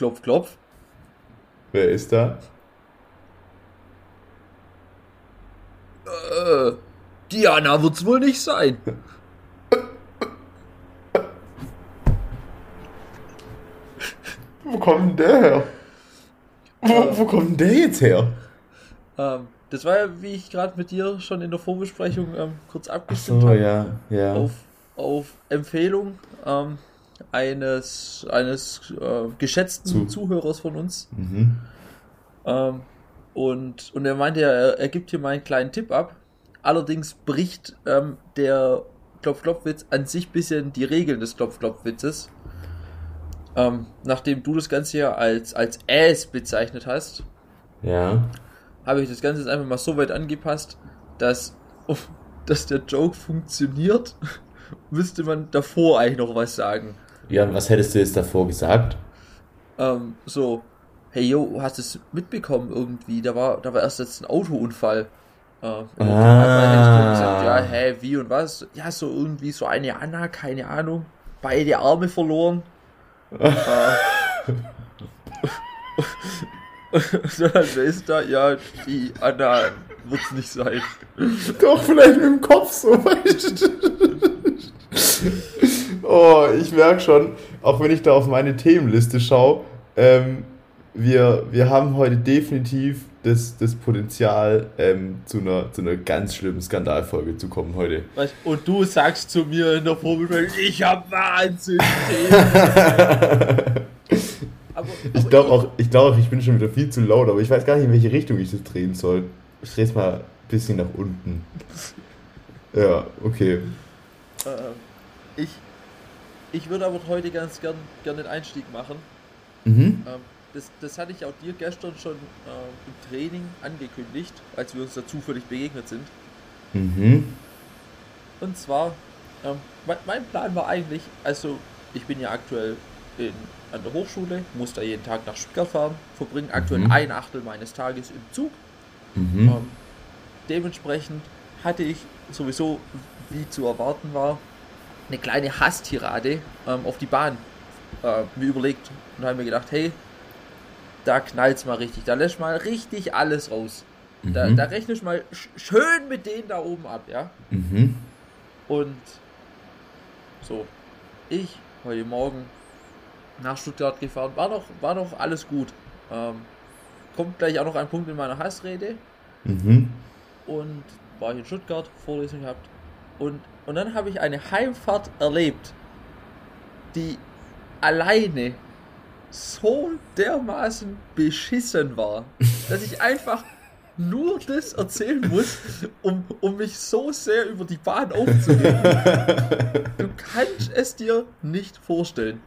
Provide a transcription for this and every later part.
Klopf, klopf. Wer ist da? Äh, Diana wird's wohl nicht sein. Wo kommt denn der her? Wo, wo kommt denn der jetzt her? Ähm, das war ja, wie ich gerade mit dir schon in der Vorbesprechung ähm, kurz abgestimmt so, habe. ja, ja. Auf, auf Empfehlung ähm, eines, eines äh, geschätzten Zu- Zuhörers von uns. Mhm. Ähm, und, und er meinte ja, er, er gibt hier mal einen kleinen Tipp ab. Allerdings bricht ähm, der Klopf-Klopf-Witz an sich bisschen die Regeln des Klopf-Klopf-Witzes. Ähm, nachdem du das Ganze ja als, als Ass bezeichnet hast, Ja. habe ich das Ganze jetzt einfach mal so weit angepasst, dass, dass der Joke funktioniert, müsste man davor eigentlich noch was sagen. Ja, und was hättest du jetzt davor gesagt? Ähm, so, hey yo, hast du es mitbekommen irgendwie? Da war, da war erst jetzt ein Autounfall. Äh, der Ah. Dann gesagt, ja, hä, wie und was? Ja, so irgendwie so eine Anna, keine Ahnung, beide Arme verloren. äh, so, dann wer ist da? Ja, die Anna wird's nicht sein. Doch, vielleicht mit dem Kopf so. weißt du. Oh, ich merke schon, auch wenn ich da auf meine Themenliste schaue, ähm, wir, wir haben heute definitiv das, das Potenzial, ähm, zu, einer, zu einer ganz schlimmen Skandalfolge zu kommen heute. Weißt, und du sagst zu mir in der Vorbesprechung, ich hab Wahnsinn. aber, Ich glaube auch, ich glaube auch, ich bin schon wieder viel zu laut, aber ich weiß gar nicht, in welche Richtung ich das drehen soll. Ich drehe es mal ein bisschen nach unten. Ja, okay. Äh, ich, ich würde aber heute ganz gern, gern den Einstieg machen. Mhm. Ähm, das, das hatte ich auch dir gestern schon ähm, im Training angekündigt, als wir uns da zufällig begegnet sind. Mhm. Und zwar, ähm, mein, mein Plan war eigentlich, also ich bin ja aktuell in, an der Hochschule, muss da jeden Tag nach Stuttgart fahren, verbringe aktuell Mhm. ein Achtel meines Tages im Zug. Mhm. Ähm, dementsprechend hatte ich sowieso, wie zu erwarten war, eine kleine Hasstirade ähm, auf die Bahn äh, mir überlegt und habe mir gedacht, hey, da knallt's mal richtig, da lässt mal richtig alles raus. Da, Mhm. da rechne ich mal sch schön mit denen da oben ab, ja. Mhm. Und so, ich heute Morgen nach Stuttgart gefahren, war doch, war doch alles gut. Ähm, kommt gleich auch noch ein Punkt in meiner Hassrede Mhm. und war ich in Stuttgart, Vorlesung gehabt. Und, und dann habe ich eine Heimfahrt erlebt, die alleine so dermaßen beschissen war, dass ich einfach nur das erzählen muss, um, um mich so sehr über die Bahn aufzuregen. Du kannst es dir nicht vorstellen.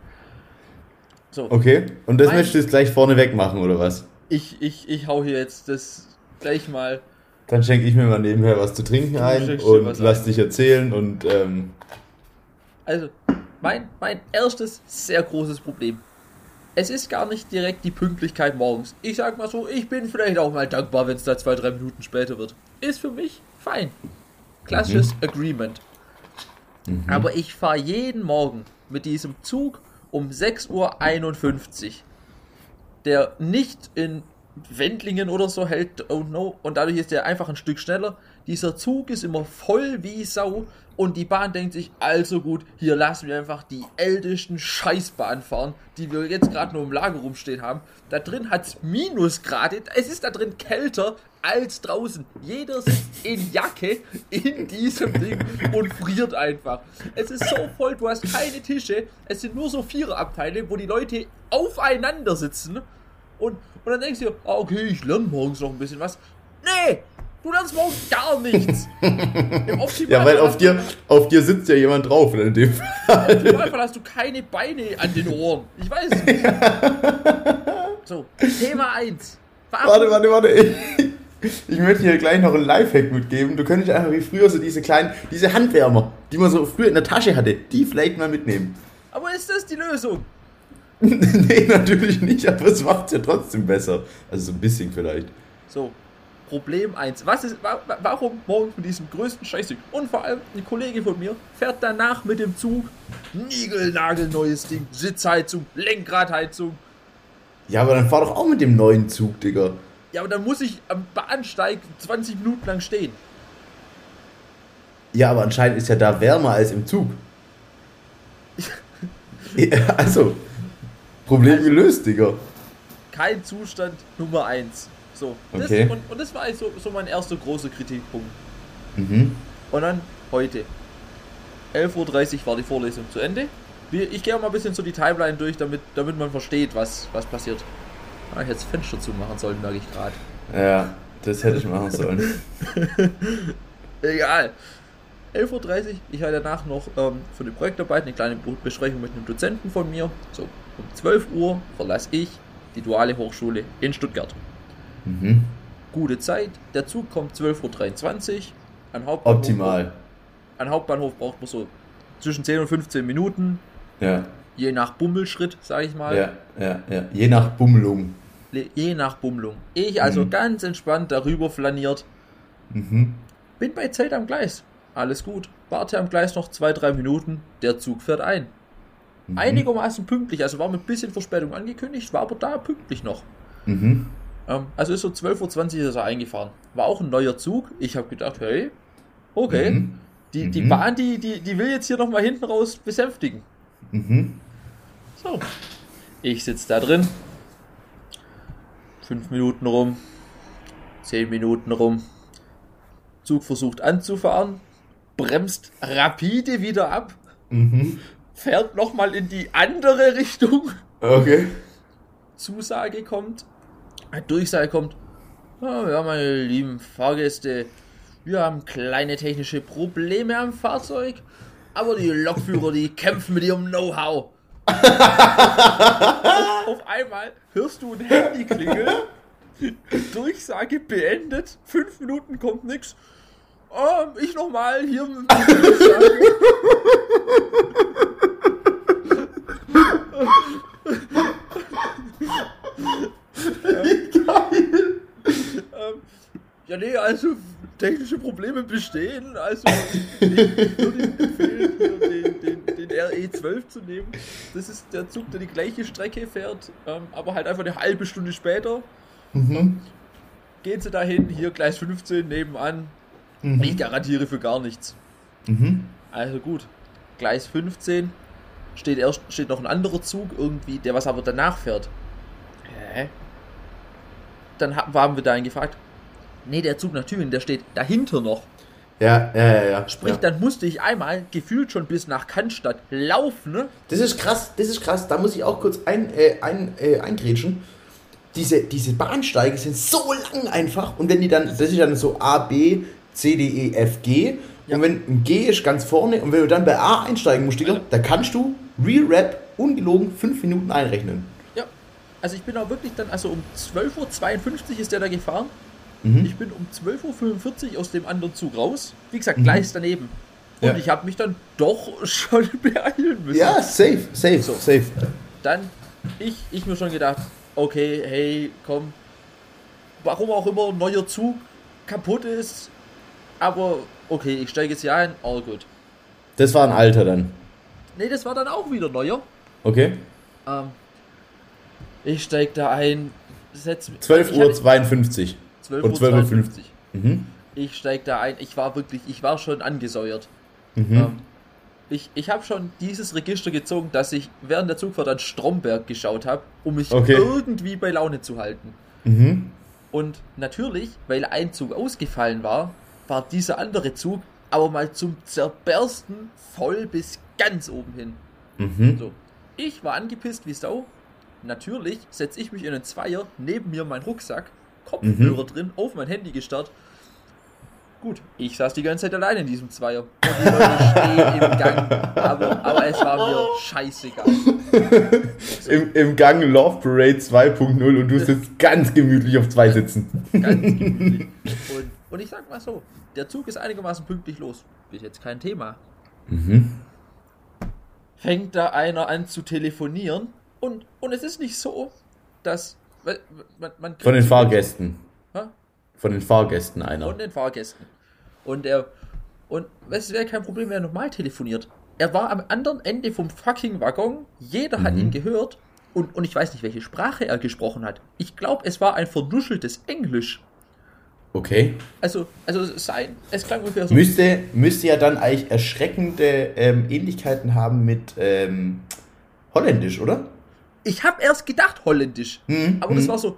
So, Okay, und das Mein- möchtest du jetzt gleich vorne weg machen, oder was? ich, ich, ich hau hier jetzt das gleich mal Dann schenke ich mir mal nebenher was zu trinken ein und lass ein. dich erzählen und ähm, Also, mein, mein erstes sehr großes Problem. Es ist gar nicht direkt die Pünktlichkeit morgens. Ich sag mal so, ich bin vielleicht auch mal dankbar, wenn es da zwei, drei Minuten später wird. Ist für mich fein. Klassisches Agreement. Aber ich fahre jeden Morgen mit diesem Zug um 6.51 Uhr, der nicht in Wendlingen oder so hält, don't know, und dadurch ist der einfach ein Stück schneller. Dieser Zug ist immer voll wie Sau und die Bahn denkt sich, also gut, hier lassen wir einfach die ältesten Scheißbahn fahren, die wir jetzt gerade nur im Lager rumstehen haben. Da drin hat es Minusgrade, es ist da drin kälter als draußen. Jeder sitzt in Jacke in diesem Ding und friert einfach. Es ist so voll, du hast keine Tische, es sind nur so Viererabteile, wo die Leute aufeinander sitzen und, und dann denkst du, dir, ah, okay, ich lerne morgens noch ein bisschen was. Nee, du lernst morgens gar nichts. Ja, weil auf dir, auf dir sitzt ja jemand drauf in dem Fall. Im Optimalfall hast du keine Beine an den Ohren. Ich weiß es nicht. So, Thema 1. Warum, Warte, warte, warte. Ich, ich möchte dir gleich noch einen Lifehack mitgeben. Du könntest einfach wie früher so diese kleinen, diese Handwärmer, die man so früher in der Tasche hatte, die vielleicht mal mitnehmen. Aber ist das die Lösung? nee, natürlich nicht, aber es macht ja trotzdem besser. Also so ein bisschen vielleicht. So, Problem 1. Was ist, wa, wa- warum morgens mit diesem größten Scheißding? Und vor allem, ein Kollege von mir fährt danach mit dem Zug, niegelnagelneues Ding, Sitzheizung, Lenkradheizung. Ja, aber dann fahr doch auch mit dem neuen Zug, Digga. Ja, aber dann muss ich am Bahnsteig 20 Minuten lang stehen. Ja, aber anscheinend ist ja da wärmer als im Zug. Ja, also, Problem Also- gelöst, Digga. Kein Zustand Nummer 1. So. Das, Okay. und, und das war eigentlich so, mein erster großer Kritikpunkt. Mhm. Und dann heute. 11.30 Uhr war die Vorlesung zu Ende. Ich gehe auch mal ein bisschen so die Timeline durch, damit, damit man versteht, was, was passiert. Ah, ich hätte das Fenster zumachen sollen, merke ich gerade. Ja, das hätte ich machen sollen. Egal. 11.30 Uhr, ich hatte danach noch ähm, für die Projektarbeit eine kleine Besprechung mit einem Dozenten von mir. So, um 12 Uhr verlasse ich die duale Hochschule in Stuttgart. Mhm. Gute Zeit, der Zug kommt 12.23 Uhr. An Hauptbahnhof, Optimal. An Hauptbahnhof braucht man so zwischen 10 und 15 Minuten, Ja, je nach Bummelschritt, sage ich mal. ja, ja, ja. Je nach Bummelung. Je nach Bummlung. Ich also Mhm. ganz entspannt darüber flaniert. Mhm. Bin bei Zeit am Gleis. Alles gut. Warte am Gleis noch zwei, drei Minuten. Der Zug fährt ein. Mhm. Einigermaßen pünktlich. Also war mit ein bisschen Verspätung angekündigt, war aber da pünktlich noch. Mhm. Ähm, also ist so 12.20 Uhr ist er eingefahren. War auch ein neuer Zug. Ich habe gedacht, hey, okay. Mhm. Die, die Mhm. Bahn, die, die, die will jetzt hier nochmal hinten raus besänftigen. Mhm. So. Ich sitze da drin. Fünf Minuten rum. Zehn Minuten rum. Zug versucht anzufahren. Bremst rapide wieder ab. Mhm. Fährt nochmal in die andere Richtung. Okay. Zusage kommt. Durchsage kommt. Ah, ja, meine lieben Fahrgäste. Wir haben kleine technische Probleme am Fahrzeug. Aber die Lokführer, die kämpfen mit ihrem Know-how. Auf einmal hörst du ein Handy klingeln. Durchsage beendet. Fünf Minuten kommt nix. Ah, ich nochmal hier Durchsage. Ähm, ja, nee, also technische Probleme bestehen. Also ich würde Ihnen empfehlen, hier den, den, den RE12 zu nehmen. Das ist der Zug, der die gleiche Strecke fährt, ähm, aber halt einfach eine halbe Stunde später. Mhm. Gehen Sie dahin, hier Gleis 15 nebenan. Ich garantiere für gar nichts. Mhm. Also gut, Gleis 15 steht erst steht noch ein anderer Zug irgendwie, der was aber danach fährt. Hä? Dann ha- haben wir dahin gefragt. Nee, der Zug nach Tübingen, der steht dahinter noch. Ja, ja, ja, ja. Sprich, ja. dann musste ich einmal gefühlt schon bis nach Cannstatt laufen. Ne? Das ist krass, das ist krass. Da muss ich auch kurz ein, äh, ein, äh, eingrätschen. Diese, diese Bahnsteige sind so lang einfach. Und wenn die dann, das ist dann so A, B, C, D, E, F, G. Ja. Und wenn ein G ist ganz vorne und wenn du dann bei A einsteigen musst, Digga, da kannst du Real Rap ungelogen fünf Minuten einrechnen. Also ich bin auch wirklich dann, also um 12.52 Uhr ist der da gefahren. Mhm. Ich bin um 12.45 Uhr aus dem anderen Zug raus. Wie gesagt, Gleis daneben. Und Ja. ich habe mich dann doch schon beeilen müssen. Ja, safe, safe, So. safe. Dann, ich, ich mir schon gedacht, okay, hey, komm, warum auch immer ein neuer Zug kaputt ist, aber okay, ich steige jetzt hier ein, all good. Das war ein Alter dann. Ne, das war dann auch wieder neuer. Okay. Ähm, ich steige da ein, setz mich. 12 ich Uhr hatte 52. 12 und Uhr 12 Uhr 52. Mhm. Ich steige da ein, ich war wirklich, ich war schon angesäuert. Mhm. Ähm, ich ich habe schon dieses Register gezogen, dass ich während der Zugfahrt an Stromberg geschaut habe, um mich Okay. irgendwie bei Laune zu halten. Mhm. Und natürlich, weil ein Zug ausgefallen war, war dieser andere Zug aber mal zum Zerbersten voll bis ganz oben hin. Mhm. So. Ich war angepisst wie Sau. Natürlich setze ich mich in einen Zweier, neben mir mein Rucksack, Kopfhörer drin, auf mein Handy gestarrt. Gut, ich saß die ganze Zeit allein in diesem Zweier. Und die Leute stehen im Gang. Aber, aber es war mir scheißegal. Im, Im Gang Love Parade 2.0 und du sitzt ganz gemütlich auf zwei Sitzen. Ganz gemütlich. Und, und ich sag mal so, der Zug ist einigermaßen pünktlich los. Bis jetzt kein Thema. Mhm. Fängt da einer an zu telefonieren und, und es ist nicht so, dass man, man Von den Fahrgästen. Hä? Von den Fahrgästen einer. und den Fahrgästen. Und er und es wäre kein Problem, wenn er normal telefoniert. Er war am anderen Ende vom fucking Waggon, jeder hat ihn gehört Und, und ich weiß nicht, welche Sprache er gesprochen hat. Ich glaube, es war ein vernuscheltes Englisch. Okay. Also, also sein, es klang ungefähr so. Müsste, müsste ja dann eigentlich erschreckende ähm, Ähnlichkeiten haben mit ähm, Holländisch, oder? Ich habe erst gedacht Holländisch, Mhm, aber das mhm. war so.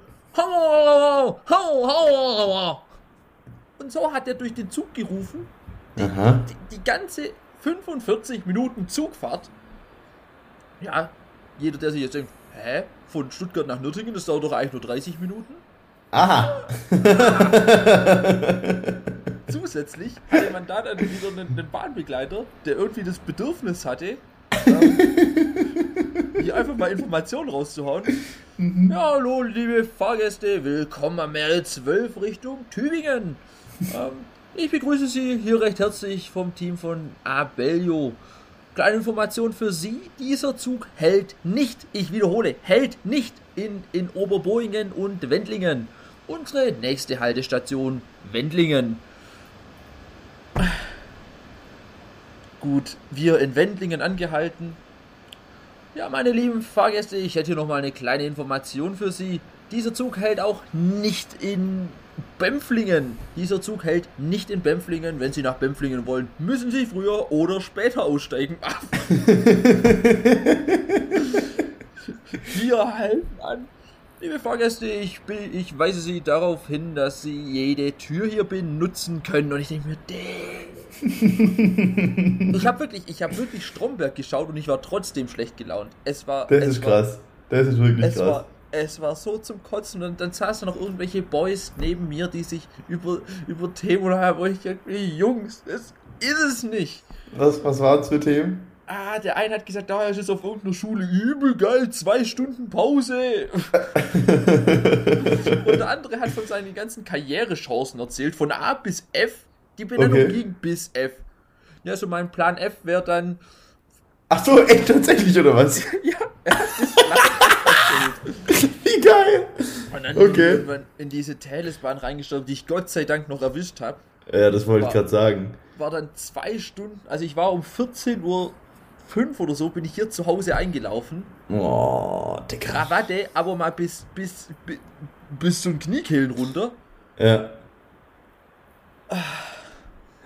Und so hat er durch den Zug gerufen. Aha. Die, die ganze 45 Minuten Zugfahrt. Ja, jeder, der sich jetzt denkt, hä, von Stuttgart nach Nürtingen, das dauert doch eigentlich nur 30 Minuten. Aha. Zusätzlich hatte man da dann wieder einen, einen Bahnbegleiter, der irgendwie das Bedürfnis hatte, hier einfach mal Informationen rauszuhauen. Ja, hallo, liebe Fahrgäste, willkommen am R12 Richtung Tübingen. Ähm, ich begrüße Sie hier recht herzlich vom Team von Abellio. Kleine Information für Sie, dieser Zug hält nicht, ich wiederhole, hält nicht in, in Oberboingen und Wendlingen. Unsere nächste Haltestation Wendlingen. Gut, wir in Wendlingen angehalten. Ja, meine lieben Fahrgäste, ich hätte hier nochmal eine kleine Information für Sie. Dieser Zug hält auch nicht in Bempflingen. Dieser Zug hält nicht in Bempflingen. Wenn Sie nach Bempflingen wollen, müssen Sie früher oder später aussteigen. Wir halten an. Liebe Fahrgäste, ich, bin, ich weise Sie darauf hin, dass Sie jede Tür hier benutzen können. Und ich denke mir, damn. Ich habe wirklich, ich habe wirklich Stromberg geschaut und ich war trotzdem schlecht gelaunt. Es war, Das es ist war, krass. Das ist wirklich krass. war, es war so zum Kotzen und dann saßen noch irgendwelche Boys neben mir, die sich über, über Themen haben, wo ich dachte, Jungs, das ist es nicht. Was, was waren es für Themen? Ah, der eine hat gesagt, da ist jetzt auf irgendeiner Schule übel geil, zwei Stunden Pause. und der andere hat von seinen ganzen Karrierechancen erzählt, von A bis F. Die Benennung Okay. ging bis F. Ja, so mein Plan F wäre dann, Ach so, echt tatsächlich, oder was? ja, er hat das Plan. Wie geil! Und dann Okay. bin ich irgendwann in diese Talesbahn reingestorben, die ich Gott sei Dank noch erwischt habe. Ja, das wollte ich gerade sagen. War dann zwei Stunden, also ich war um 14 Uhr fünf oder so, bin ich hier zu Hause eingelaufen. Oh, Digga. Krawatte, aber mal bis, bis, bis, bis zum Kniekehlen runter. Ja.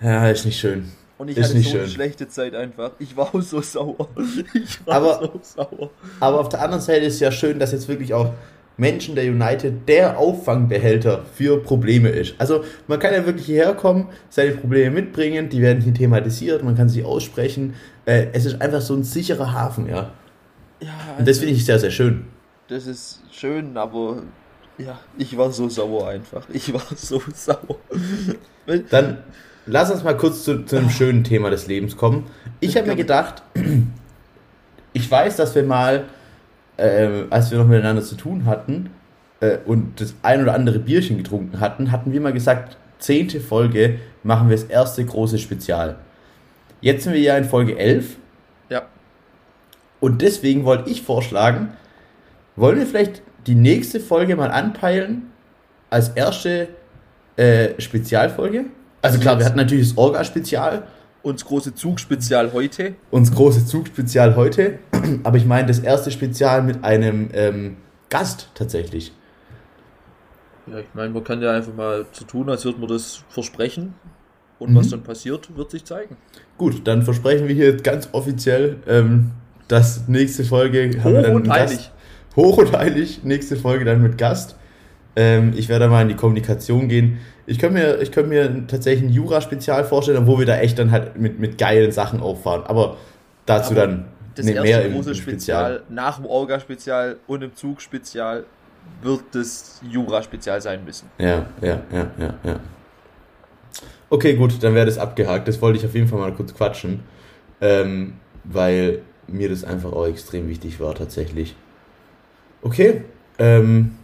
Ja, ist nicht schön. Und ich Ist hatte nicht so eine schön. schlechte Zeit einfach. Ich war so sauer. Ich war Aber- so sauer. Aber auf der anderen Seite ist ja schön, dass jetzt wirklich auch Menschen der United der Auffangbehälter für Probleme ist. Also man kann ja wirklich hierher kommen, seine Probleme mitbringen, die werden hier thematisiert, man kann sie aussprechen. Äh, es ist einfach so ein sicherer Hafen, ja. Ja, Und das finde ich sehr, sehr schön. das ist schön, aber ja, ich war so sauer einfach. Ich war so sauer. Dann lass uns mal kurz zu, zu einem schönen Thema des Lebens kommen. Ich habe mir gedacht, ich weiß, dass wir mal, äh, als wir noch miteinander zu tun hatten äh, und das ein oder andere Bierchen getrunken hatten, hatten wir mal gesagt, zehnte Folge machen wir das erste große Spezial. Jetzt sind wir ja in Folge 11 Ja, und deswegen wollte ich vorschlagen, wollen wir vielleicht die nächste Folge mal anpeilen als erste äh, Spezialfolge? Also klar, wir hatten natürlich das Orga-Spezial, uns große Zugspezial heute. uns große Zug-Spezial heute, aber ich meine das erste Spezial mit einem ähm, Gast tatsächlich. Ja, ich meine, man kann ja einfach mal so tun, als würde man das versprechen. Und Mhm. was dann passiert, wird sich zeigen. Gut, dann versprechen wir hier ganz offiziell, ähm, dass nächste Folge haben wir Hoch dann und einen heilig. Gast. Hoch und heilig, nächste Folge dann mit Gast. Ähm, ich werde mal in die Kommunikation gehen. Ich könnte mir, ich könnte mir tatsächlich ein Jura-Spezial vorstellen, wo wir da echt dann halt mit, mit geilen Sachen auffahren. Aber dazu Aber dann Das ne- erste im- große im Spezial, nach dem Orga-Spezial und im Zug-Spezial wird das Jura-Spezial sein müssen. Ja, ja, ja, ja, ja. Okay, gut, dann wäre das abgehakt. Das wollte ich auf jeden Fall mal kurz quatschen, ähm, weil mir das einfach auch extrem wichtig war tatsächlich. Okay, ähm,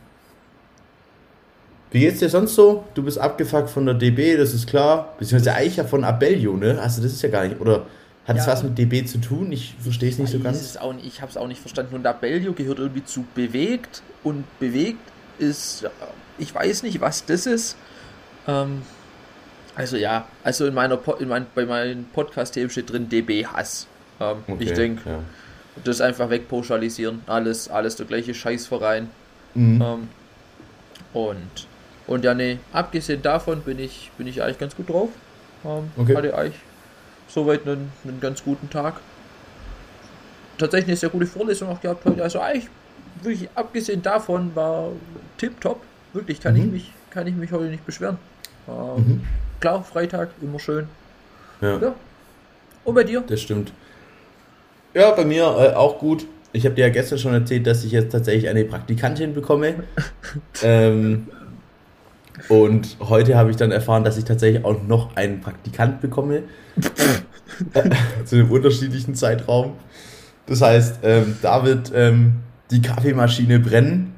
wie geht's dir sonst so? Du bist abgefuckt von der DB, das ist klar. Beziehungsweise eigentlich ja von Abellio, ne? Also das ist ja gar nicht, oder hat es Ja. was mit DB zu tun? Ich verstehe es nicht so ganz. es auch ich habe es auch nicht verstanden. Und Abellio gehört irgendwie zu bewegt und bewegt ist, ich weiß nicht, was das ist. Ähm, also ja, also in meiner po in mein, bei meinen Podcast-Themen steht drin DB Hass. Ähm, ich denke, ja. das einfach wegpauschalisieren. Alles, alles der gleiche Scheißverein. Mhm. Ähm, und, und ja, nee, abgesehen davon bin ich, bin ich eigentlich ganz gut drauf. Ähm, okay. Hatte eigentlich soweit einen, einen ganz guten Tag. Tatsächlich eine sehr gute Vorlesung auch gehabt heute. Also eigentlich, wirklich abgesehen davon war tipptopp. Wirklich kann, mhm. ich mich, kann ich mich heute nicht beschweren. Ähm, mhm. Klar, Freitag, immer schön. Ja. ja. Und bei dir? Das stimmt. Ja, bei mir äh, auch gut. Ich habe dir ja gestern schon erzählt, dass ich jetzt tatsächlich eine Praktikantin bekomme. ähm, und heute habe ich dann erfahren, dass ich tatsächlich auch noch einen Praktikant bekomme. zu einem unterschiedlichen Zeitraum. Das heißt, ähm, da wird ähm, die Kaffeemaschine brennen.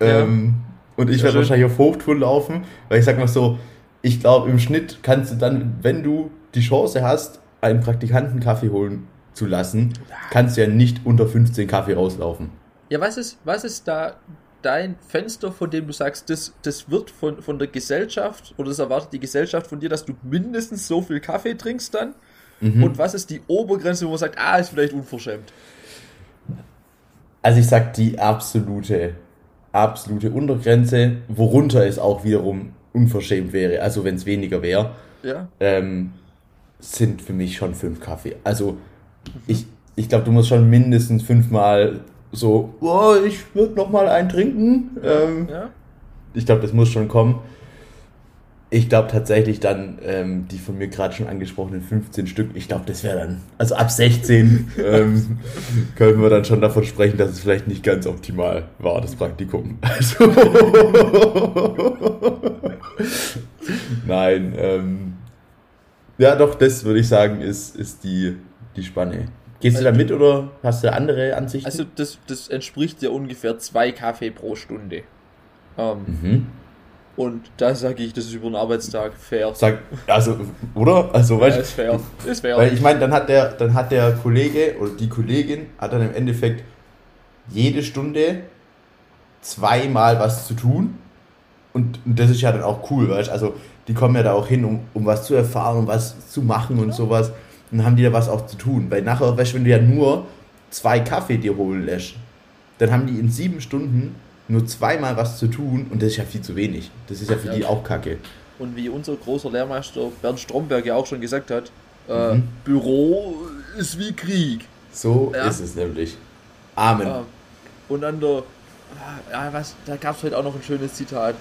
Ähm, ja. Und ich werde wahrscheinlich auf Hochtouren laufen, weil ich sag mal so, ich glaube, im Schnitt kannst du dann, wenn du die Chance hast, einen Praktikanten Kaffee holen zu lassen, kannst du ja nicht unter 15 Kaffee rauslaufen. Ja, was ist, was ist da dein Fenster, von dem du sagst, das, das wird von, von der Gesellschaft oder das erwartet die Gesellschaft von dir, dass du mindestens so viel Kaffee trinkst dann? Mhm. Und was ist die Obergrenze, wo man sagt, ah, ist vielleicht unverschämt? Also ich sag die absolute, absolute Untergrenze, worunter es auch wiederum unverschämt wäre, also wenn es weniger wäre, ja. ähm, sind für mich schon fünf Kaffee. Also ich, ich glaube, du musst schon mindestens fünfmal so, oh, ich würde noch mal einen trinken. Ähm, ja. Ich glaube, das muss schon kommen. Ich glaube tatsächlich dann, ähm, die von mir gerade schon angesprochenen 15 Stück, ich glaube, das wäre dann, also ab 16 ähm, können wir dann schon davon sprechen, dass es vielleicht nicht ganz optimal war, das Praktikum. Also Nein, ähm, ja doch, das würde ich sagen, ist, ist die, die Spanne. Gehst also, du da mit oder hast du andere Ansichten? Also das, das entspricht ja ungefähr zwei Kaffee pro Stunde. Ähm, mhm. Und da sage ich, das ist über einen Arbeitstag fair. Sag, also, oder? Also, weißt ja, ist fair. Ist fair. Weil ich meine, dann hat der, dann hat der Kollege oder die Kollegin hat dann im Endeffekt jede Stunde zweimal was zu tun. Und, und das ist ja dann auch cool, weißt Also, die kommen ja da auch hin, um, um was zu erfahren, um was zu machen und sowas dann haben die da was auch zu tun. Weil nachher, weißt du, wenn du ja nur zwei Kaffee dir holen lässt, dann haben die in sieben Stunden nur zweimal was zu tun und das ist ja viel zu wenig. Das ist ja für ja. die auch kacke. Und wie unser großer Lehrmeister Bernd Stromberg ja auch schon gesagt hat, äh, mhm. Büro ist wie Krieg. So ja. ist es nämlich. Amen. Ja. Und an der, ja, was, da gab es heute auch noch ein schönes Zitat.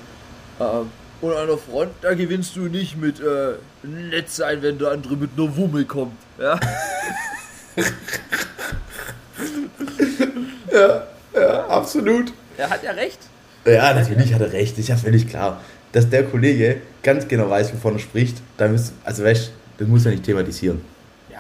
Ähm, und an der Front, da gewinnst du nicht mit äh, nett sein, wenn der andere mit einer Wummel kommt. Ja. ja, ja, absolut. Er hat ja recht. Ja, natürlich hat er recht. Ich habe völlig klar, dass der Kollege ganz genau weiß, wovon er spricht. Da müsst, also weißt, das muss er nicht thematisieren. Ja.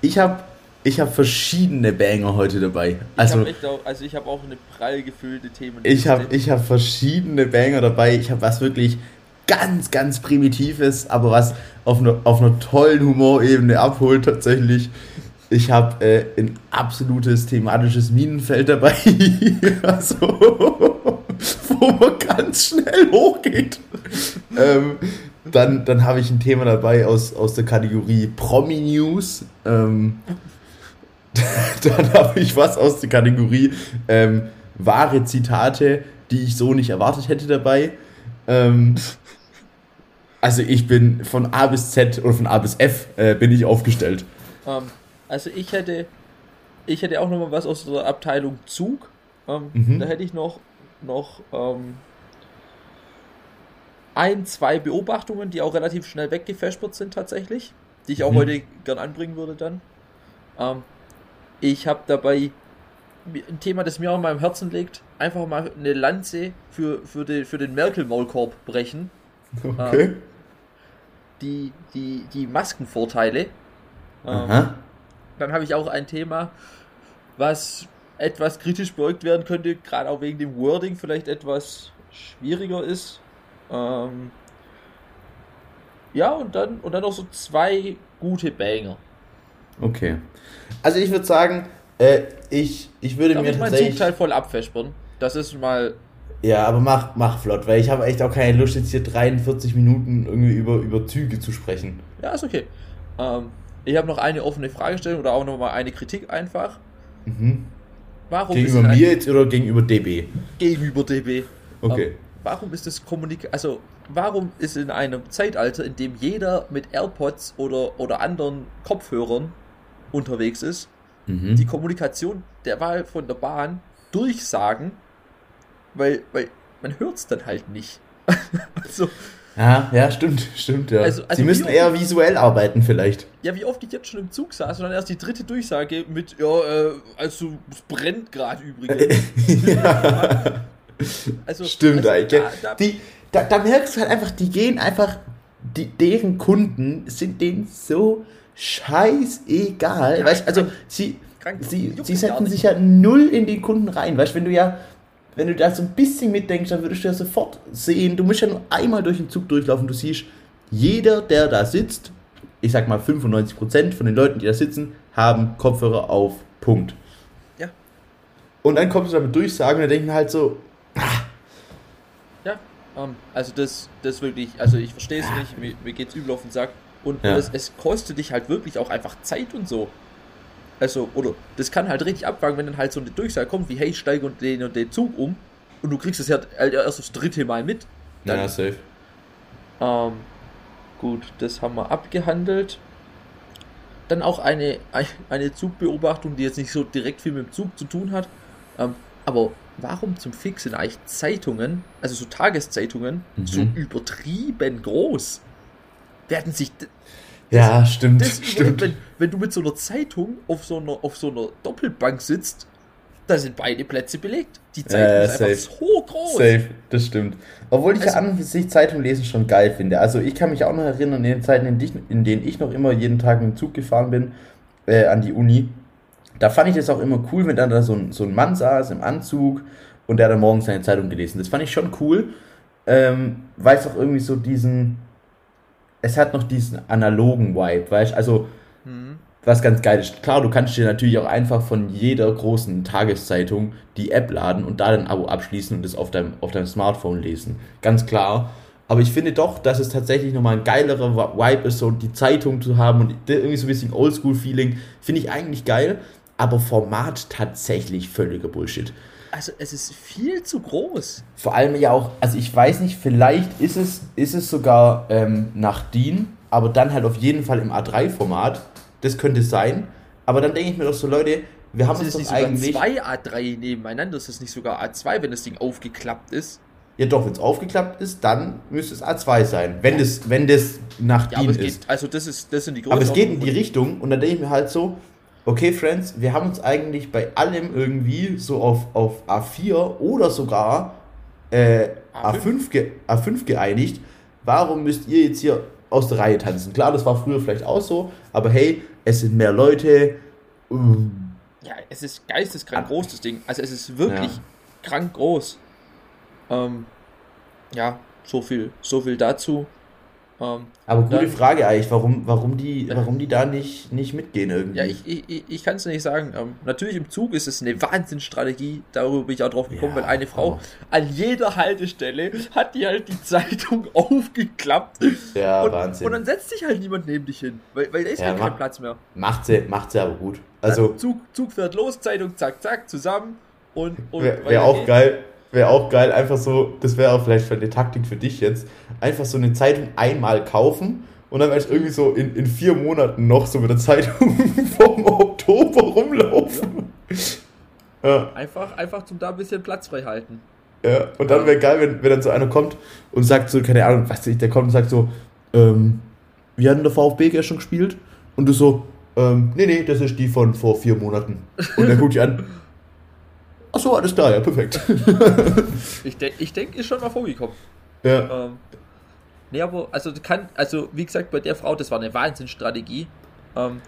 Ich habe ich habe verschiedene Banger heute dabei. Also ich habe also habe auch eine prall gefüllte Themen. Ich habe ich habe verschiedene Banger dabei. Ich habe was wirklich ganz ganz primitives, aber was auf einer auf einer tollen Humorebene abholt tatsächlich. Ich habe äh, ein absolutes thematisches Minenfeld dabei, also, wo man ganz schnell hochgeht. ähm, dann dann habe ich ein Thema dabei aus, aus der Kategorie Promi News. Ähm, dann habe ich was aus der Kategorie ähm, wahre Zitate, die ich so nicht erwartet hätte dabei. Ähm, also ich bin von A bis Z oder von A bis F äh, bin ich aufgestellt. Um, ähm, also ich hätte, ich hätte auch noch mal was aus der Abteilung Zug. Um, ähm, mhm. Da hätte ich noch, noch um, ähm, ein, zwei Beobachtungen, die auch relativ schnell weggefespert sind tatsächlich, die ich auch mhm. heute gern anbringen würde dann. Ich habe dabei ein Thema, das mir auch in meinem Herzen liegt, einfach mal eine Lanze für, für, den, für den Merkel-Maulkorb brechen. Okay. Ähm, die, die, die Maskenvorteile. Ähm, dann habe ich auch ein Thema, was etwas kritisch beäugt werden könnte, gerade auch wegen dem Wording vielleicht etwas schwieriger ist. Ähm, ja, und dann, und dann noch so zwei gute Banger. Okay. Also ich würde sagen, äh, ich, ich würde Darf mir ich tatsächlich... meinen Zugteil voll abfespern? Das ist mal... Ja, aber mach, mach flott, weil ich habe echt auch keine Lust, jetzt hier 43 Minuten irgendwie über, über Züge zu sprechen. Ja, ist okay. Ähm, ich habe noch eine offene Fragestellung oder auch noch mal eine Kritik einfach. Mhm. Warum Gegenüber ist es mir jetzt oder gegenüber DB? gegenüber DB? Okay. Ähm, warum ist das Kommunik also warum ist in einem Zeitalter, in dem jeder mit AirPods oder, oder anderen Kopfhörern unterwegs ist, Mhm. die Kommunikation der Wahl von der Bahn durchsagen, weil, weil man hört es dann halt nicht. also, Ja, ja, stimmt, stimmt, ja. Also- also Sie müssen wie- eher visuell arbeiten vielleicht. ja, wie oft ich jetzt schon im Zug saß und dann erst die dritte Durchsage mit, ja, äh, also es brennt gerade übrigens. ja, Also, stimmt also, eigentlich. Da, da, Die, da, da merkst du halt einfach, die gehen einfach, die, deren Kunden sind denen so scheißegal. Ja, weißt, also sie, krank, sie, sie setzen sich ja null in den Kunden rein. Weißt wenn du ja, wenn du da so ein bisschen mitdenkst, dann würdest du ja sofort sehen, du musst ja nur einmal durch den Zug durchlaufen, du siehst, jeder, der da sitzt, ich sag mal 95% von den Leuten, die da sitzen, haben Kopfhörer auf. Punkt. Ja. Und dann kommst du damit durchsagen und dann denken halt so, Ja, ähm, also das, das wirklich, also ich verstehe es nicht, mir, mir geht's übel auf den Sack. Und Ja. es, es kostet dich halt wirklich auch einfach Zeit und so. Also, oder das kann halt richtig abfangen, wenn dann halt so eine Durchsage kommt, wie hey, steig und den und den Zug um und du kriegst es ja halt erst das dritte Mal mit. Dann, na, safe. Ähm, gut, das haben wir abgehandelt. Dann auch eine, eine Zugbeobachtung, die jetzt nicht so direkt viel mit dem Zug zu tun hat. Ähm, aber warum zum Fix sind eigentlich Zeitungen, also so Tageszeitungen, Mhm. so übertrieben groß? Werden sich d- Ja, stimmt, stimmt. wenn, wenn du mit so einer Zeitung auf so einer, auf so einer Doppelbank sitzt, da sind beide Plätze belegt. Die Zeitung Ja, ist einfach safe. so groß. Safe, das stimmt. Obwohl ich ja Also- an und sich Zeitung lesen schon geil finde. Also ich kann mich auch noch erinnern, in den Zeiten, in, die, in denen ich noch immer jeden Tag mit dem Zug gefahren bin, äh, an die Uni, da fand ich das auch immer cool, wenn dann da so ein, so ein Mann saß im Anzug und der hat dann morgens seine Zeitung gelesen. Das fand ich schon cool, ähm, weil es auch irgendwie so diesen, es hat noch diesen analogen Vibe, weißt du? Also Hm. was ganz geil ist. Klar, du kannst dir natürlich auch einfach von jeder großen Tageszeitung die App laden und da ein Abo abschließen und das auf deinem, auf deinem Smartphone lesen. Ganz klar. Aber ich finde doch, dass es tatsächlich nochmal ein geilerer Vibe ist, so die Zeitung zu haben und irgendwie so ein bisschen Oldschool-Feeling. Finde ich eigentlich geil. Aber Format tatsächlich völliger Bullshit. Also es ist viel zu groß. Vor allem ja auch, also ich weiß nicht, vielleicht ist es, ist es sogar ähm, nach DIN, aber dann halt auf jeden Fall im A3-Format. Das könnte sein. Aber dann denke ich mir doch so, Leute, wir haben es nicht sogar eigentlich. zwei A3 nebeneinander? Ist es nicht sogar A2, wenn das Ding aufgeklappt ist? Ja doch, wenn es aufgeklappt ist, dann müsste es A2 sein. Wenn das, wenn das nach Ja, DIN ist. geht, also das ist, das sind die Aber es geht in die. Richtung und dann denke ich mir halt so, okay, Friends, wir haben uns eigentlich bei allem irgendwie so auf, auf A4 oder sogar äh, A5, ge A5 geeinigt. Warum müsst ihr jetzt hier aus der Reihe tanzen? Klar, das war früher vielleicht auch so, aber hey, es sind mehr Leute. Ähm, Ja, es ist geisteskrank groß, das Ding. Also es ist wirklich Ja. krank groß. Ähm, ja, so viel, so viel dazu. Ähm, Aber gute Dann- Frage eigentlich, warum, warum, die, warum die da nicht, nicht mitgehen irgendwie. ja, ich, ich, ich- kann es nicht sagen. Ähm, natürlich im Zug ist es eine Wahnsinnsstrategie. Darüber bin ich auch drauf gekommen, Ja, weil eine Frau aber- an jeder Haltestelle hat die halt die Zeitung aufgeklappt. ja, und, Wahnsinn. und dann setzt sich halt niemand neben dich hin, weil, weil da ist Ja, halt kein Platz mehr. macht sie, macht sie aber gut. Also, Zug, Zug fährt los, Zeitung zack, zack, zusammen und. und Wäre wär auch geil, wäre auch geil, einfach so, das wäre auch vielleicht eine Taktik für dich jetzt, einfach so eine Zeitung einmal kaufen und dann weißt du irgendwie so in, in vier Monaten noch so mit der Zeitung vom Oktober rumlaufen. Ja, Einfach, einfach zum da ein bisschen Platz frei halten. ja. Und dann wäre geil, wenn, wenn dann so einer kommt und sagt so, keine Ahnung, was ich, der kommt und sagt so, ähm, wie hat denn der VfB gestern gespielt? Und du so, ähm, nee, nee, das ist die von vor vier Monaten. Und der guckt dich an. Ach so, alles klar, ja, perfekt. Ich denke, ich denk, ist schon mal vorgekommen. Ja. Ähm, nee, aber, also kann, also wie gesagt, bei der Frau, das war eine Wahnsinnsstrategie. Ähm,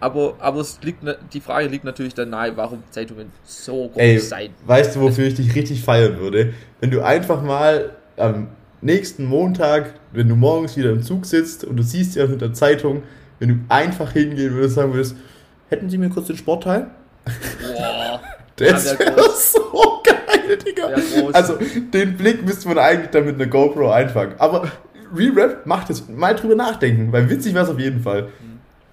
aber, aber es liegt, ne- die Frage liegt natürlich dann nahe, warum Zeitungen so groß Ey, sein. weißt du, wofür ich dich richtig feiern würde? Wenn du einfach mal am nächsten Montag, wenn du morgens wieder im Zug sitzt und du siehst ja mit der Zeitung, wenn du einfach hingehen würdest, sagen würdest, hätten Sie mir kurz den Sportteil? Boah, Das Ja, wäre groß. so geil, Digga. Also, den Blick müsste man eigentlich dann mit einer GoPro einfangen. Aber Re-Rap macht es. Mal drüber nachdenken, weil witzig wäre es auf jeden Fall.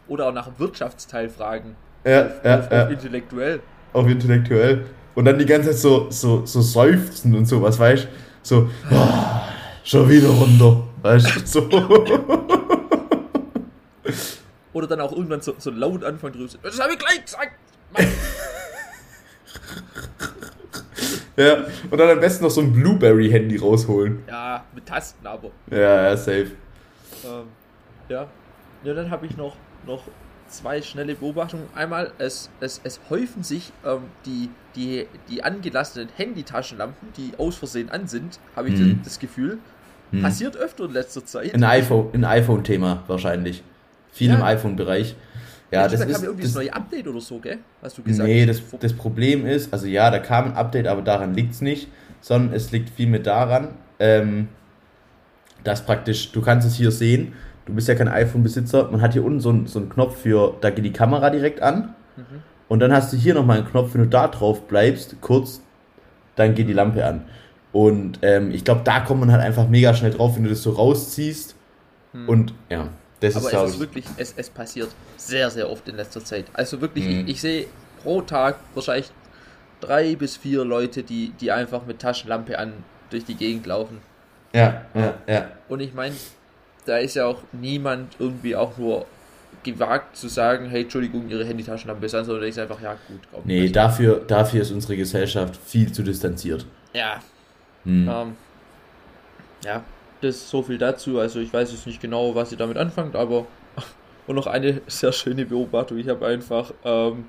oder auch nach dem Wirtschaftsteil fragen. Ja, auf, ja, auf, ja. auf intellektuell. Auf intellektuell. Und dann die ganze Zeit so, so, so seufzen und sowas, weißt du? So, ah, schon wieder runter. Weißt du? So. Oder dann auch irgendwann so, so laut anfangen drüber. Das habe ich gleich gesagt! Ja, und dann am besten noch so ein Blueberry-Handy rausholen. Ja, mit Tasten aber. Ja, ja, safe. Ähm, ja. Ja, dann habe ich noch, noch zwei schnelle Beobachtungen. Einmal, es, es, es häufen sich ähm, die, die, die angelassenen Handytaschenlampen, die aus Versehen an sind, habe ich Mhm. das Gefühl. Hm. Passiert öfter in letzter Zeit. Ein iPhone, ein iPhone-Thema wahrscheinlich. Viel Ja. im iPhone-Bereich. Ja, das da ist. kam irgendwie das, das neue Update oder so, gell? Hast du gesagt? nee, das, das Problem ist, also ja, da kam ein Update, aber daran liegt es nicht, sondern es liegt vielmehr daran, ähm, dass praktisch, du kannst es hier sehen, du bist ja kein iPhone-Besitzer, man hat hier unten so einen, so einen Knopf für, da geht die Kamera direkt an Mhm. und dann hast du hier nochmal einen Knopf, wenn du da drauf bleibst, kurz, dann geht die Lampe an. Und ähm, ich glaube, da kommt man halt einfach mega schnell drauf, wenn du das so rausziehst Hm. und ja, das Aber ist, es ist ich, wirklich, es, es passiert sehr, sehr oft in letzter Zeit. Also wirklich, Mhm. ich, ich sehe pro Tag wahrscheinlich drei bis vier Leute, die, die einfach mit Taschenlampe an durch die Gegend laufen. ja, ja, ja. Und ich meine, da ist ja auch niemand irgendwie auch nur gewagt zu sagen, hey, Entschuldigung, Ihre Handytaschenlampe ist an, sondern ich einfach, ja gut, komm. Nee, dafür, dafür ist unsere Gesellschaft viel zu distanziert. Ja, Hm. ähm, ja, das so viel dazu. Also ich weiß jetzt nicht genau, was ihr damit anfangt, aber und noch eine sehr schöne Beobachtung. Ich habe einfach ähm,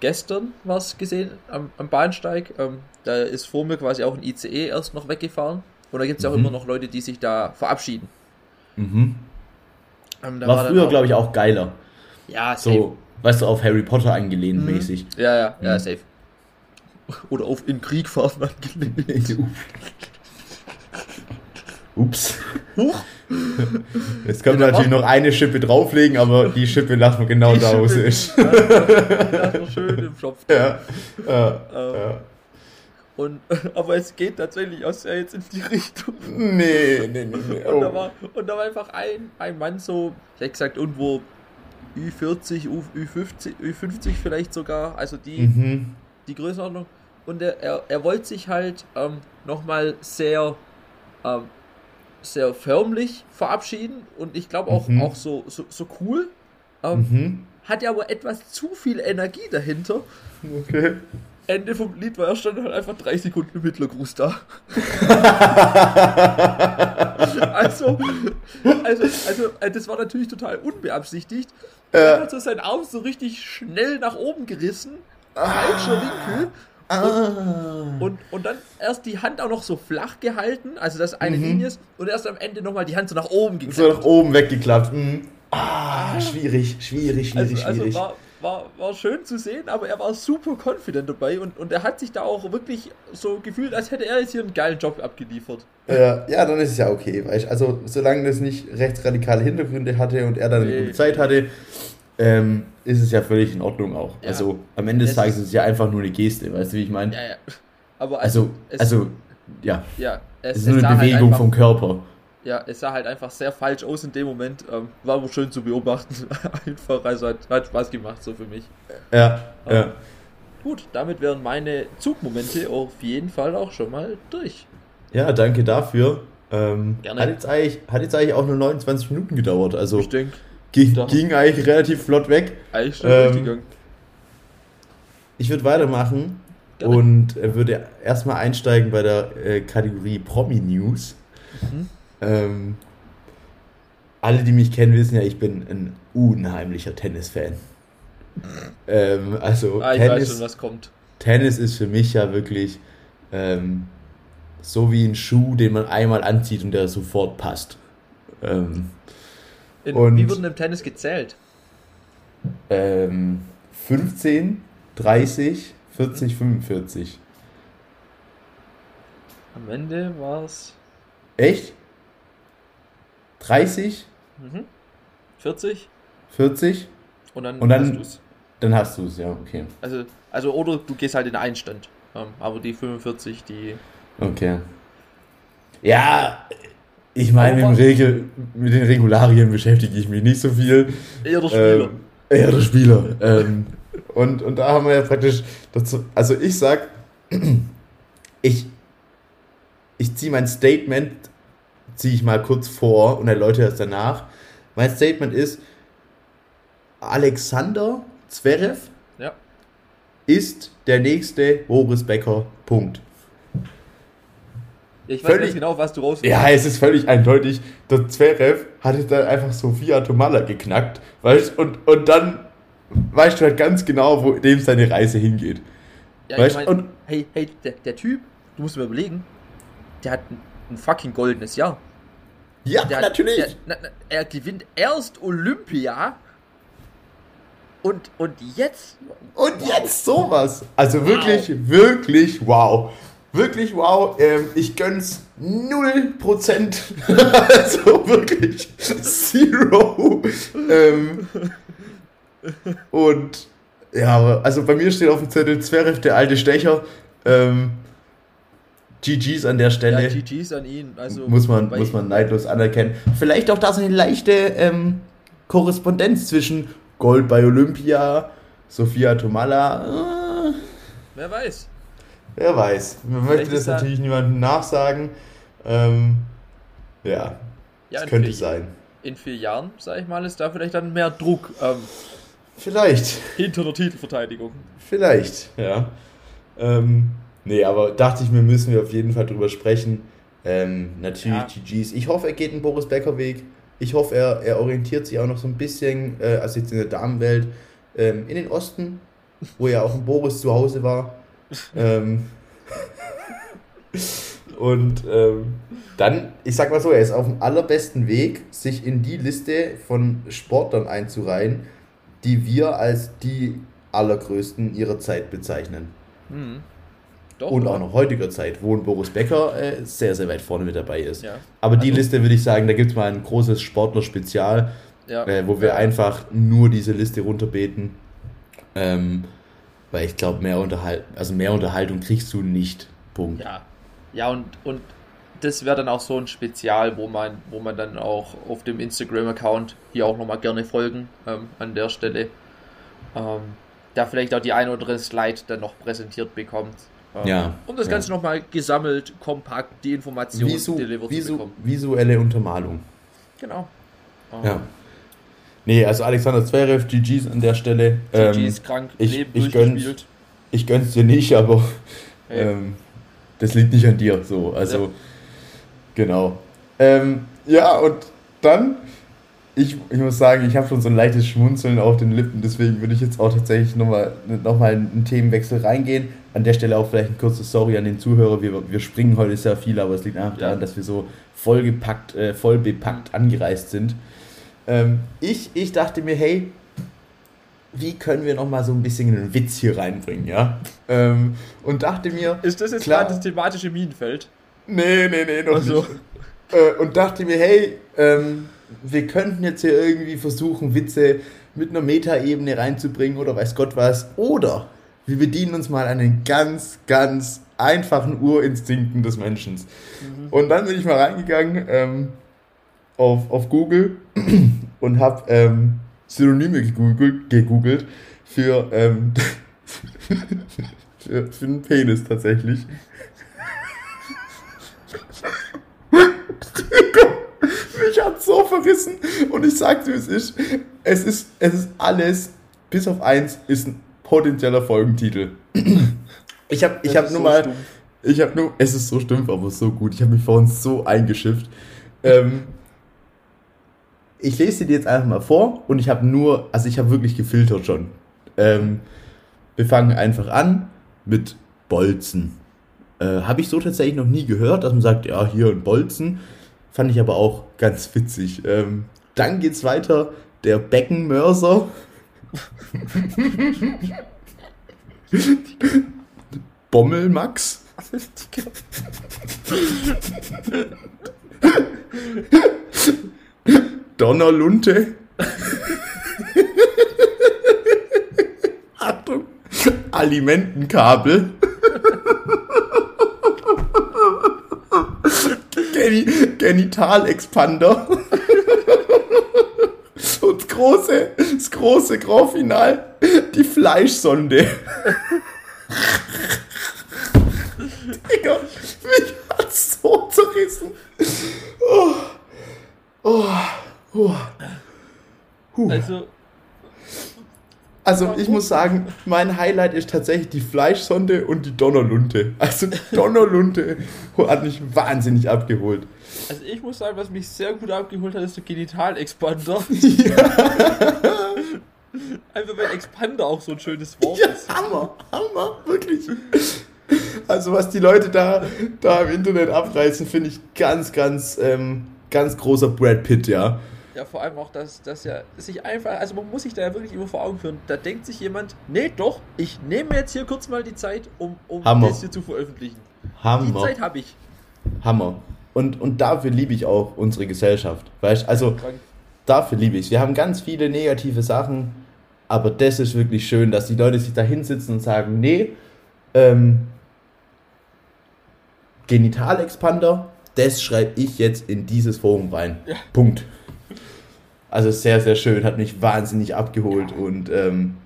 gestern was gesehen am, am Bahnsteig. Ähm, da ist vor mir quasi auch ein ICE erst noch weggefahren. Und da gibt es ja auch Mhm. immer noch Leute, die sich da verabschieden. Mhm. Ähm, da War dann früher, glaube ich, auch geiler. Ja, safe. So, weißt du, auf Harry Potter angelehnt Mhm. mäßig. Ja, ja, ja, Mhm. safe. Oder auf in Krieg fahren angelegt. Ups. Huch. Jetzt können Ja, wir natürlich noch eine Schippe drauflegen, aber die Schippe lassen wir genau Die da, wo sie ist. Schön im Schopf. Ja. Ja. Ähm, ja. Und, aber es geht tatsächlich auch sehr jetzt in die Richtung. Nee, nee, nee, nee. Und, da Oh. war, und da war einfach ein, ein Mann so, ich hätte gesagt, irgendwo Ü40, U- Ü50, Ü50 vielleicht sogar, also die, Mhm. die Größenordnung. Und er, er, er wollte sich halt ähm, nochmal sehr, ähm, sehr förmlich verabschieden und ich glaube auch, Mhm. auch so, so, so cool. Ähm, Mhm. Hatte aber etwas zu viel Energie dahinter. Okay. Ende vom Lied war er stand halt einfach drei Sekunden im Hitlergruß da. also, also, also, äh, das war natürlich total unbeabsichtigt. Er hat so seinen Arm so richtig schnell nach oben gerissen, falscher Winkel Ah. und, und dann erst die Hand auch noch so flach gehalten, also dass eine Mhm. Linie ist und erst am Ende nochmal die Hand so nach oben So geklappt. nach oben weggeklappt. Mhm. Ah, schwierig, schwierig, schwierig, Also, also schwierig. war, war, war schön zu sehen, aber er war super confident dabei und, und er hat sich da auch wirklich so gefühlt, als hätte er jetzt hier einen geilen Job abgeliefert. Ja, ja, dann ist es ja okay, weißt Also, solange das nicht rechtsradikale Hintergründe hatte und er dann eine Nee. gute Zeit hatte, ähm, ist es ja völlig in Ordnung auch. Ja. Also, am Ende des Es Tages ist- es ja einfach nur eine Geste, weißt du, wie ich meine? Ja, ja. Aber Also, es, also, ja, ja, es es, ist nur es eine halt Bewegung einfach, vom Körper. Ja, es sah halt einfach sehr falsch aus in dem Moment. Ähm, war aber schön zu beobachten. einfach, also hat, hat Spaß gemacht so für mich. Ja, Ja. ja. Gut, damit wären meine Zugmomente auf jeden Fall auch schon mal durch. Ja, danke dafür. Ähm, Gerne. hat, jetzt eigentlich, hat jetzt eigentlich auch nur 29 Minuten gedauert, also Ich denke, ging, ging eigentlich relativ flott weg. eigentlich schon Ähm, richtig gegangen. Ich würde weitermachen Gerne. und äh, würde erstmal einsteigen bei der äh, Kategorie Promi News. Mhm. Ähm, alle, die mich kennen, wissen ja, ich bin ein unheimlicher Tennis-Fan. Ähm, also Ah, ich weiß Tennis, schon, was kommt. Tennis ist für mich ja wirklich ähm, so wie ein Schuh, den man einmal anzieht und der sofort passt. Ähm, In, Und- wie wurden im Tennis gezählt? ähm, 15, 30, 40, 45. Am Ende war es Echt? 30, mhm, 40 40? und dann, Und dann- hast du's. Dann hast du es, ja, okay. Also, also, oder du gehst halt in Einstand. Ähm, aber die 45, die. Okay. Ja, Ich meine, im Regel, mit den Regularien beschäftige ich mich nicht so viel. Eher der Spieler. Ähm, eher der Spieler. ähm, und, und da haben wir ja praktisch dazu, also ich sag, ich, ich ziehe mein Statement, ziehe ich mal kurz vor und erläutere es danach. Mein Statement ist, Alexander Zverev ja. ist der nächste Boris Becker. Punkt. Ich weiß Völlig- ganz genau, was du raus Ja, es ist völlig eindeutig. Der Zverev hat jetzt dann einfach Sofia Tomala geknackt. Weißt und, und dann weißt du halt ganz genau, wo dem seine Reise hingeht. Ja, Weißt, ich mein, und- hey, hey, der, der Typ, du musst mir überlegen, der hat ein, ein fucking goldenes Jahr. Ja, Der hat, Der, na, er gewinnt erst Olympia und, und jetzt. Und jetzt sowas. Also wirklich, wirklich wow. Wirklich wow. Ähm, ich gönn's 0%. also wirklich zero. ähm, und ja, also bei mir steht auf dem Zettel Zverev, der alte Stecher. Ähm, GG's an der Ja, Stelle. GG's an ihn. Also, muss, man, muss man neidlos anerkennen. Vielleicht auch da so eine leichte ähm, Korrespondenz zwischen Gold bei Olympia, Sofia Tomala. Äh, Wer weiß. Wer weiß. Man möchte Vielleicht das ist er- natürlich niemandem nachsagen. Ähm, ja, Ja, das könnte vier, sein. In vier Jahren, sag ich mal, ist da vielleicht dann mehr Druck ähm, Vielleicht. hinter der Titelverteidigung. Vielleicht, ja. Ähm, nee, aber dachte ich mir, müssen wir auf jeden Fall drüber sprechen. Ähm, natürlich Ja. GG's. Ich hoffe, er geht einen Boris Becker Weg. Ich hoffe, er, er orientiert sich auch noch so ein bisschen, äh, also jetzt in der Damenwelt, ähm, in den Osten, wo ja auch ein Boris zu Hause war. Ähm, und ähm, dann, ich sag mal so, er ist auf dem allerbesten Weg, sich in die Liste von Sportlern einzureihen, die wir als die allergrößten ihrer Zeit bezeichnen. Hm. Doch. Und auch noch heutiger Zeit, wo ein Boris Becker äh, sehr, sehr weit vorne mit dabei ist. Ja. Aber die Also- Liste würde ich sagen, da gibt es mal ein großes Sportler-Spezial, Ja. äh, wo wir Ja. einfach nur diese Liste runterbeten. Ähm, weil ich glaube, mehr, Unterhal also mehr Unterhaltung kriegst du nicht. Punkt. Ja, ja und, und das wäre dann auch so ein Spezial, wo man, wo man dann auch auf dem Instagram-Account hier auch nochmal gerne folgen ähm, an der Stelle. Ähm, da vielleicht auch die ein oder andere Slide dann noch präsentiert bekommt. Ähm, Ja, Um das ja. Ganze nochmal gesammelt, kompakt, die Informationen Visu delivered zu visu bekommen. visuelle Untermalung. Genau. Ähm, Ja. Nee, also Alexander Zverev, GG's an der Stelle. GG Ähm, ist krank, ich- Leben ich gönn's. ich gönn's dir nicht, aber Hey. ähm, das liegt nicht an dir. So, also genau. Ähm, ja, und dann, ich, ich muss sagen, ich habe schon so ein leichtes Schmunzeln auf den Lippen, deswegen würde ich jetzt auch tatsächlich nochmal noch mal in einen Themenwechsel reingehen. An der Stelle auch vielleicht ein kurzes Sorry an den Zuhörer. Wir, wir springen heute sehr viel, aber es liegt einfach Ja. daran, dass wir so vollgepackt, äh, voll bepackt angereist sind. Ähm, ich, ich dachte mir, hey, wie können wir noch mal so ein bisschen einen Witz hier reinbringen, ja? Ähm, und dachte mir, Ist das jetzt Klar. das thematische Minenfeld? nee, nee, nee, noch Also. nicht. Äh, und dachte mir, hey, ähm, wir könnten jetzt hier irgendwie versuchen, Witze mit einer Metaebene reinzubringen oder weiß Gott was. Oder wir bedienen uns mal an den ganz, ganz einfachen Urinstinkten des Menschen. Und dann bin ich mal reingegangen ähm, auf, auf Google und habe ähm, Synonyme gegoogelt, gegoogelt für, ähm, für, für einen Penis tatsächlich. Mich hat so verrissen und ich sag's wie es ist. Es ist, es ist alles, bis auf eins, ist ein potenzieller Folgentitel. Ich habe ich Das hab nur so mal, stumpf. ich habe nur, es ist so stumpf, aber so gut. Ich habe mich vorhin so eingeschifft. Ähm, ich lese dir jetzt einfach mal vor und ich habe nur, also ich habe wirklich gefiltert schon. Ähm, wir fangen einfach an mit Bolzen. Äh, habe ich so tatsächlich noch nie gehört, dass man sagt, ja, hier ein Bolzen. Fand ich aber auch ganz witzig. Ähm, dann geht's weiter, der Beckenmörser. Bommelmax. Donnerlunte. Achtung. Alimentenkabel. Geni Genitalexpander. Und das große, das große Grand Final, die Fleischsonde. Digga, mich hat's so zerrissen. Oh. Oh. Oh. Huh. Also, Also ich muss sagen, mein Highlight ist tatsächlich die Fleischsonde und die Donnerlunte. Also die Donnerlunte hat mich wahnsinnig abgeholt. also ich muss sagen, was mich sehr gut abgeholt hat, ist der Genitalexpander. Einfach weil Expander auch so ein schönes Wort Ja, ist. Hammer, Hammer, wirklich. Also was die Leute da, da im Internet abreißen, finde ich ganz, ganz, ähm, ganz großer Brad Pitt, ja. Ja, vor allem auch, dass, dass ja sich einfach, also man muss sich da ja wirklich immer vor Augen führen. Da denkt sich jemand, nee, doch, ich nehme jetzt hier kurz mal die Zeit, um, um Hammer. das hier zu veröffentlichen. Die Hammer, Zeit habe ich. Hammer. Und, und dafür liebe ich auch unsere Gesellschaft. Weißt also Krank. dafür liebe ich Wir haben ganz viele negative Sachen, aber das ist wirklich schön, dass die Leute sich da hinsitzen und sagen, nee, ähm, Genitalexpander, das schreibe ich jetzt in dieses Forum rein. Ja. Punkt. Also sehr, sehr schön, hat mich wahnsinnig abgeholt und ähm,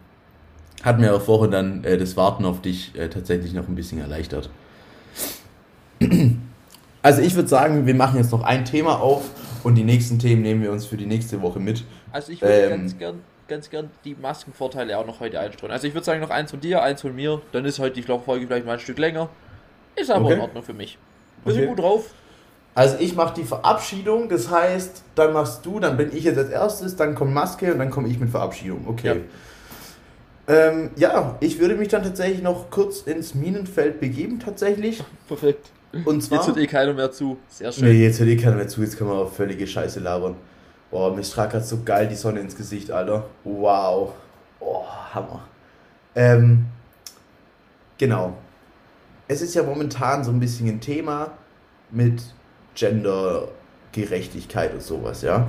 hat mir auch vorhin dann äh, das Warten auf dich äh, tatsächlich noch ein bisschen erleichtert. Also ich würde sagen, wir machen jetzt noch ein Thema auf und die nächsten Themen nehmen wir uns für die nächste Woche mit. Also ich würde Ähm. ganz gern, ganz gern die Maskenvorteile auch noch heute einstreuen. Also ich würde sagen, noch eins von dir, eins von mir. Dann ist heute die Folge vielleicht mal ein Stück länger. Ist aber Okay. in Ordnung für mich. Sind Okay. gut drauf. Also ich mache die Verabschiedung, das heißt, dann machst du, dann bin ich jetzt als erstes, dann kommt Maske und dann komme ich mit Verabschiedung. Okay. Ja. Ähm, ja, ich würde mich dann tatsächlich noch kurz ins Minenfeld begeben tatsächlich. Perfekt. Und zwar... Jetzt hört eh keiner mehr zu. Sehr schön. Nee, jetzt hört eh keiner mehr zu, jetzt können wir auf völlige Scheiße labern. Boah, mir strahlt grad so geil die Sonne ins Gesicht, Alter. Wow. Oh, Hammer. Ähm, genau. Es ist ja momentan so ein bisschen ein Thema mit Gendergerechtigkeit und sowas, ja.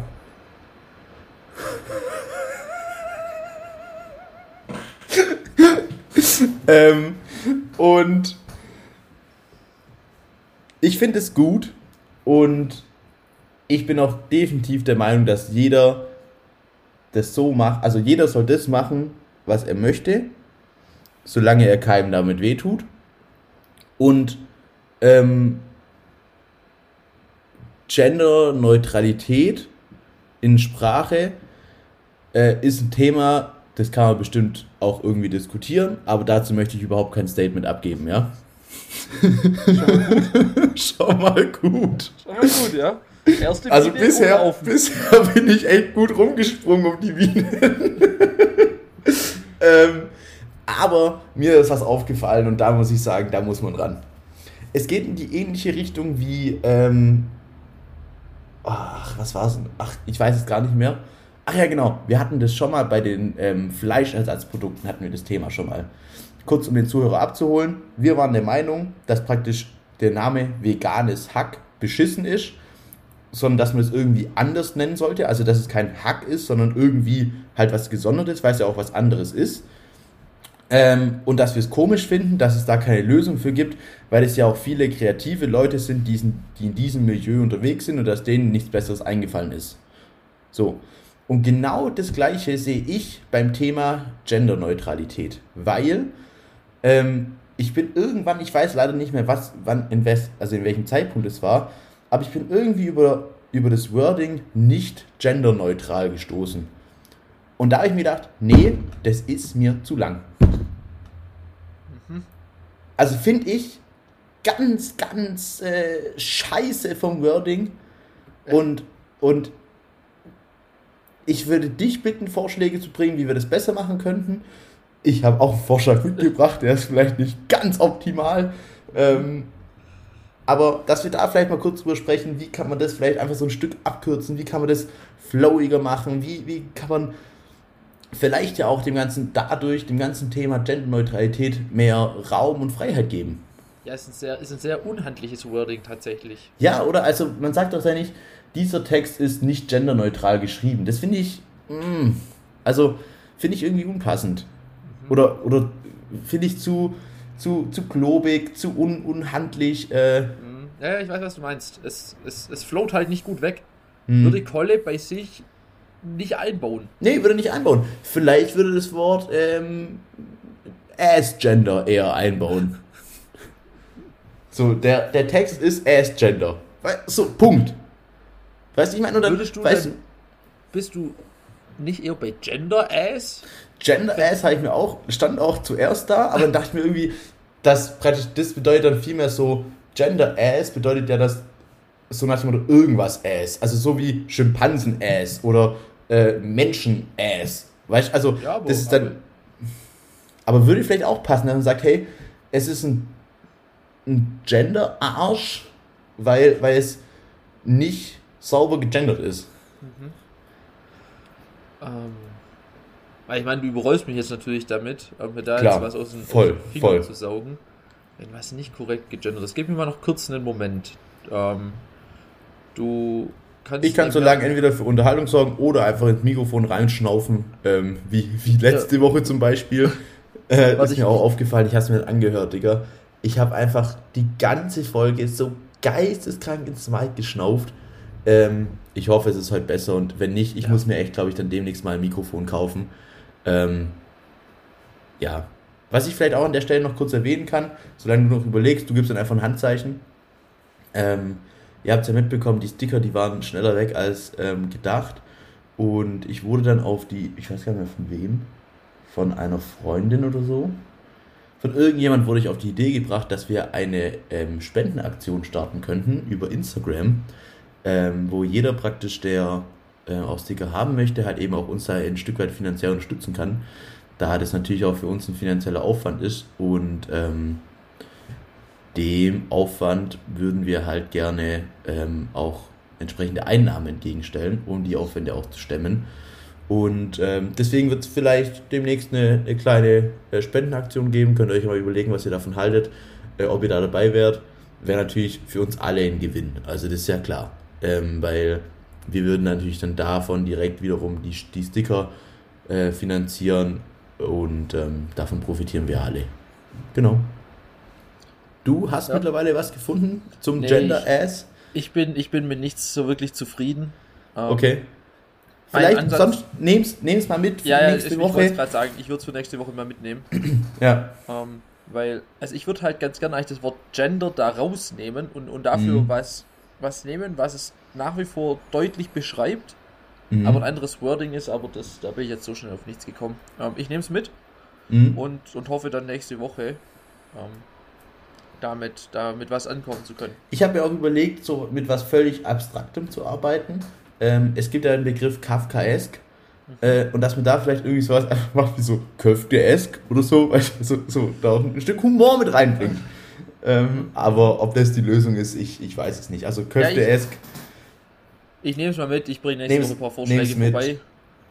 ähm, und ich finde es gut und ich bin auch definitiv der Meinung, dass jeder das so macht, also jeder soll das machen, was er möchte, solange er keinem damit wehtut. Und ähm, Genderneutralität in Sprache äh, ist ein Thema, das kann man bestimmt auch irgendwie diskutieren, aber dazu möchte ich überhaupt kein Statement abgeben, ja? Schau mal gut. Schon mal gut, ja. Erste Also Biene bisher, bisher bin ich echt gut rumgesprungen um die Bienen. ähm, aber mir ist was aufgefallen und da muss ich sagen, da muss man ran. Es geht in die ähnliche Richtung wie, ähm, ach, was war es? Ach, ich weiß es gar nicht mehr. Ach ja, genau. Wir hatten das schon mal bei den ähm, Fleischersatzprodukten, hatten wir das Thema schon mal. Kurz um den Zuhörer abzuholen. Wir waren der Meinung, dass praktisch der Name veganes Hack beschissen ist sondern dass man es irgendwie anders nennen sollte. Also, dass es kein Hack ist, sondern irgendwie halt was Gesondertes, weil es ja auch was anderes ist. Ähm, und dass wir es komisch finden, dass es da keine Lösung für gibt, weil es ja auch viele kreative Leute sind, die in diesem Milieu unterwegs sind und dass denen nichts Besseres eingefallen ist. So. Und genau das Gleiche sehe ich beim Thema Genderneutralität, weil ähm, ich bin irgendwann, ich weiß leider nicht mehr, was, wann, in, wes, also in welchem Zeitpunkt es war, aber ich bin irgendwie über, über das Wording nicht genderneutral gestoßen. Und da habe ich mir gedacht, nee, das ist mir zu lang. Also finde ich ganz, ganz äh, scheiße vom Wording. Und, und ich würde dich bitten, Vorschläge zu bringen, wie wir das besser machen könnten. Ich habe auch einen Vorschlag mitgebracht, der ist vielleicht nicht ganz optimal. Ähm, aber dass wir da vielleicht mal kurz drüber sprechen, wie kann man das vielleicht einfach so ein Stück abkürzen, wie kann man das flowiger machen, wie, wie kann man vielleicht ja auch dem ganzen, dadurch, dem ganzen Thema Genderneutralität mehr Raum und Freiheit geben. Ja, ist ein, sehr, ist ein sehr unhandliches Wording tatsächlich. Ja, oder? Also man sagt doch ja nicht, dieser Text ist nicht genderneutral geschrieben. Das finde ich, mm, also finde ich irgendwie unpassend. Oder, oder finde ich zu, zu, zu klobig, zu un, unhandlich. Äh, Mhm. Ja, ich weiß, was du meinst. Es, es, es float halt nicht gut weg. Hm. Würde Kolle bei sich nicht einbauen. Nee, würde nicht einbauen. Vielleicht würde das Wort ähm, Ass-Gender eher einbauen. So, der, der Text ist Ass-Gender. So, Punkt. Weißt du, ich meine, oder Würdest du weißt, bist du nicht eher bei Gender Ass? Gender Ass habe ich mir auch, stand auch zuerst da, aber dann dachte ich mir irgendwie, das praktisch, das bedeutet dann vielmehr so, Gender Ass bedeutet ja das so nach dem Motto irgendwas Ass. Also so wie Schimpansen Ass oder äh, Menschen Ass. Weißt du, also ja, das ist dann. Aber würde vielleicht auch passen, wenn man sagt, hey, es ist ein, ein Gender-Arsch, weil, weil es nicht sauber gegendert ist. Mhm. Ähm, weil ich meine, du überrollst mich jetzt natürlich damit, um mir da Klar, jetzt was aus den, voll, aus den voll. zu saugen. Wenn was nicht korrekt gegendert ist. Gib mir mal noch kurz einen Moment. Ähm, du kannst. Ich kann so lange entweder für Unterhaltung sorgen oder einfach ins Mikrofon reinschnaufen, ähm, wie, wie letzte ja. Woche zum Beispiel. Äh, was ist mir auch aufgefallen, ich habe es mir angehört, Digga. Ich habe einfach die ganze Folge so geisteskrank ins Mic geschnauft. Ähm, ich hoffe, es ist heute besser und wenn nicht, ich ja. muss mir echt, glaube ich, dann demnächst mal ein Mikrofon kaufen. Ähm, ja. Was ich vielleicht auch an der Stelle noch kurz erwähnen kann, solange du noch überlegst, du gibst dann einfach ein Handzeichen. Ähm, ihr habt es ja mitbekommen, die Sticker, die waren schneller weg als ähm, gedacht. Und ich wurde dann auf die, ich weiß gar nicht mehr von wem, von einer Freundin oder so. Von irgendjemand wurde ich auf die Idee gebracht, dass wir eine ähm, Spendenaktion starten könnten über Instagram ähm, wo jeder praktisch, der äh, auch Sticker haben möchte, halt eben auch uns da ein Stück weit finanziell unterstützen kann. Da das natürlich auch für uns ein finanzieller Aufwand ist und ähm, dem Aufwand würden wir halt gerne ähm, auch entsprechende Einnahmen entgegenstellen, um die Aufwände auch zu stemmen. Und ähm, deswegen wird es vielleicht demnächst eine, eine kleine äh, Spendenaktion geben. Könnt ihr euch mal überlegen, was ihr davon haltet, äh, ob ihr da dabei wärt. Wäre natürlich für uns alle ein Gewinn. Also das ist ja klar ähm, weil wir würden natürlich dann davon direkt wiederum die, die Sticker äh, finanzieren und ähm, davon profitieren wir alle. Genau. Du hast ja. mittlerweile was gefunden zum nee, Gender Ass? Ich bin, ich bin mit nichts so wirklich zufrieden. Ähm, okay. Vielleicht Ansatz, sonst nehm's, nehm's mal mit für ja, nächste ja, ich, Woche. Ich wollte gerade sagen, ich würde es für nächste Woche mal mitnehmen. ja. Ähm, weil, also ich würde halt ganz gerne eigentlich das Wort Gender da rausnehmen und, und dafür mhm. was was nehmen, was es nach wie vor deutlich beschreibt, mhm. aber ein anderes Wording ist, aber das, da bin ich jetzt so schnell auf nichts gekommen. Ähm, ich nehme es mit mhm. und, und hoffe dann nächste Woche ähm, damit, damit was ankommen zu können. Ich habe mir auch überlegt, so mit was völlig Abstraktem zu arbeiten. Ähm, es gibt ja den Begriff Kafkaesk. Mhm. Äh, und dass man da vielleicht irgendwie sowas einfach macht wie so Köfte-esk oder so, weißt du, so, so da auch ein Stück Humor mit reinbringt. Ähm, aber ob das die Lösung ist, ich, ich weiß es nicht. Also Köfte-esk. Ja, ich, ich nehme es mal mit, ich bringe nächste Woche ein paar Vorschläge vorbei.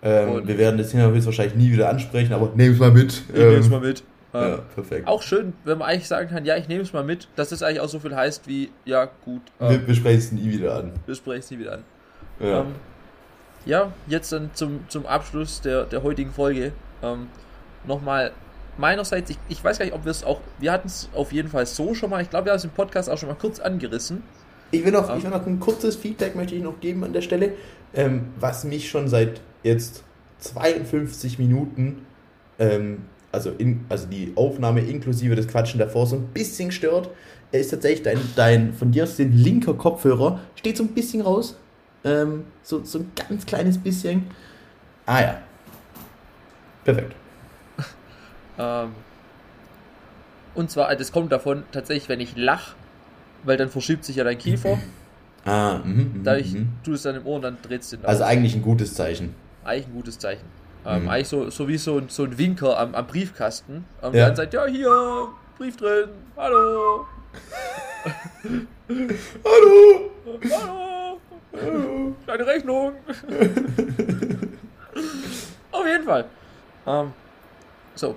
Ähm, wir werden das Thema wahrscheinlich nie wieder ansprechen, aber nehmen es mal mit. Ich ähm, nehme es mal mit. Ja, ähm, perfekt. Auch schön, wenn man eigentlich sagen kann, ja, ich nehme es mal mit, dass das eigentlich auch so viel heißt wie, ja, gut. Ähm, wir besprechen es nie wieder an. Wir sprechen es nie wieder an. Ja. Ähm, ja, jetzt dann zum, zum Abschluss der, der heutigen Folge ähm, nochmal meinerseits, ich, ich weiß gar nicht, ob wir es auch, wir hatten es auf jeden Fall so schon mal, ich glaube, wir haben es im Podcast auch schon mal kurz angerissen. Ich will noch, ähm, ich will noch ein kurzes Feedback möchte ich noch geben an der Stelle, ähm, was mich schon seit jetzt 52 Minuten, ähm, also, in, also die Aufnahme inklusive des Quatschen davor so ein bisschen stört, ist tatsächlich dein, dein von dir aus den linker Kopfhörer, steht so ein bisschen raus, ähm, so, so ein ganz kleines bisschen. Ah ja. Perfekt. Ähm, und zwar, das kommt davon tatsächlich, wenn ich lache, weil dann verschiebt sich ja dein Kiefer. Ah, mh, Dadurch mh. tut es dann im Ohr und dann dreht es den Also eigentlich ein gutes Zeichen. Eigentlich ein gutes Zeichen. Ähm, mhm. Eigentlich so, so wie so, so ein Winker am, am Briefkasten. Ähm, ja. Dann sagt, ja, hier, Brief drin, hallo. hallo. Hallo. Hallo. Kleine Rechnung. Auf jeden Fall. Ähm, so,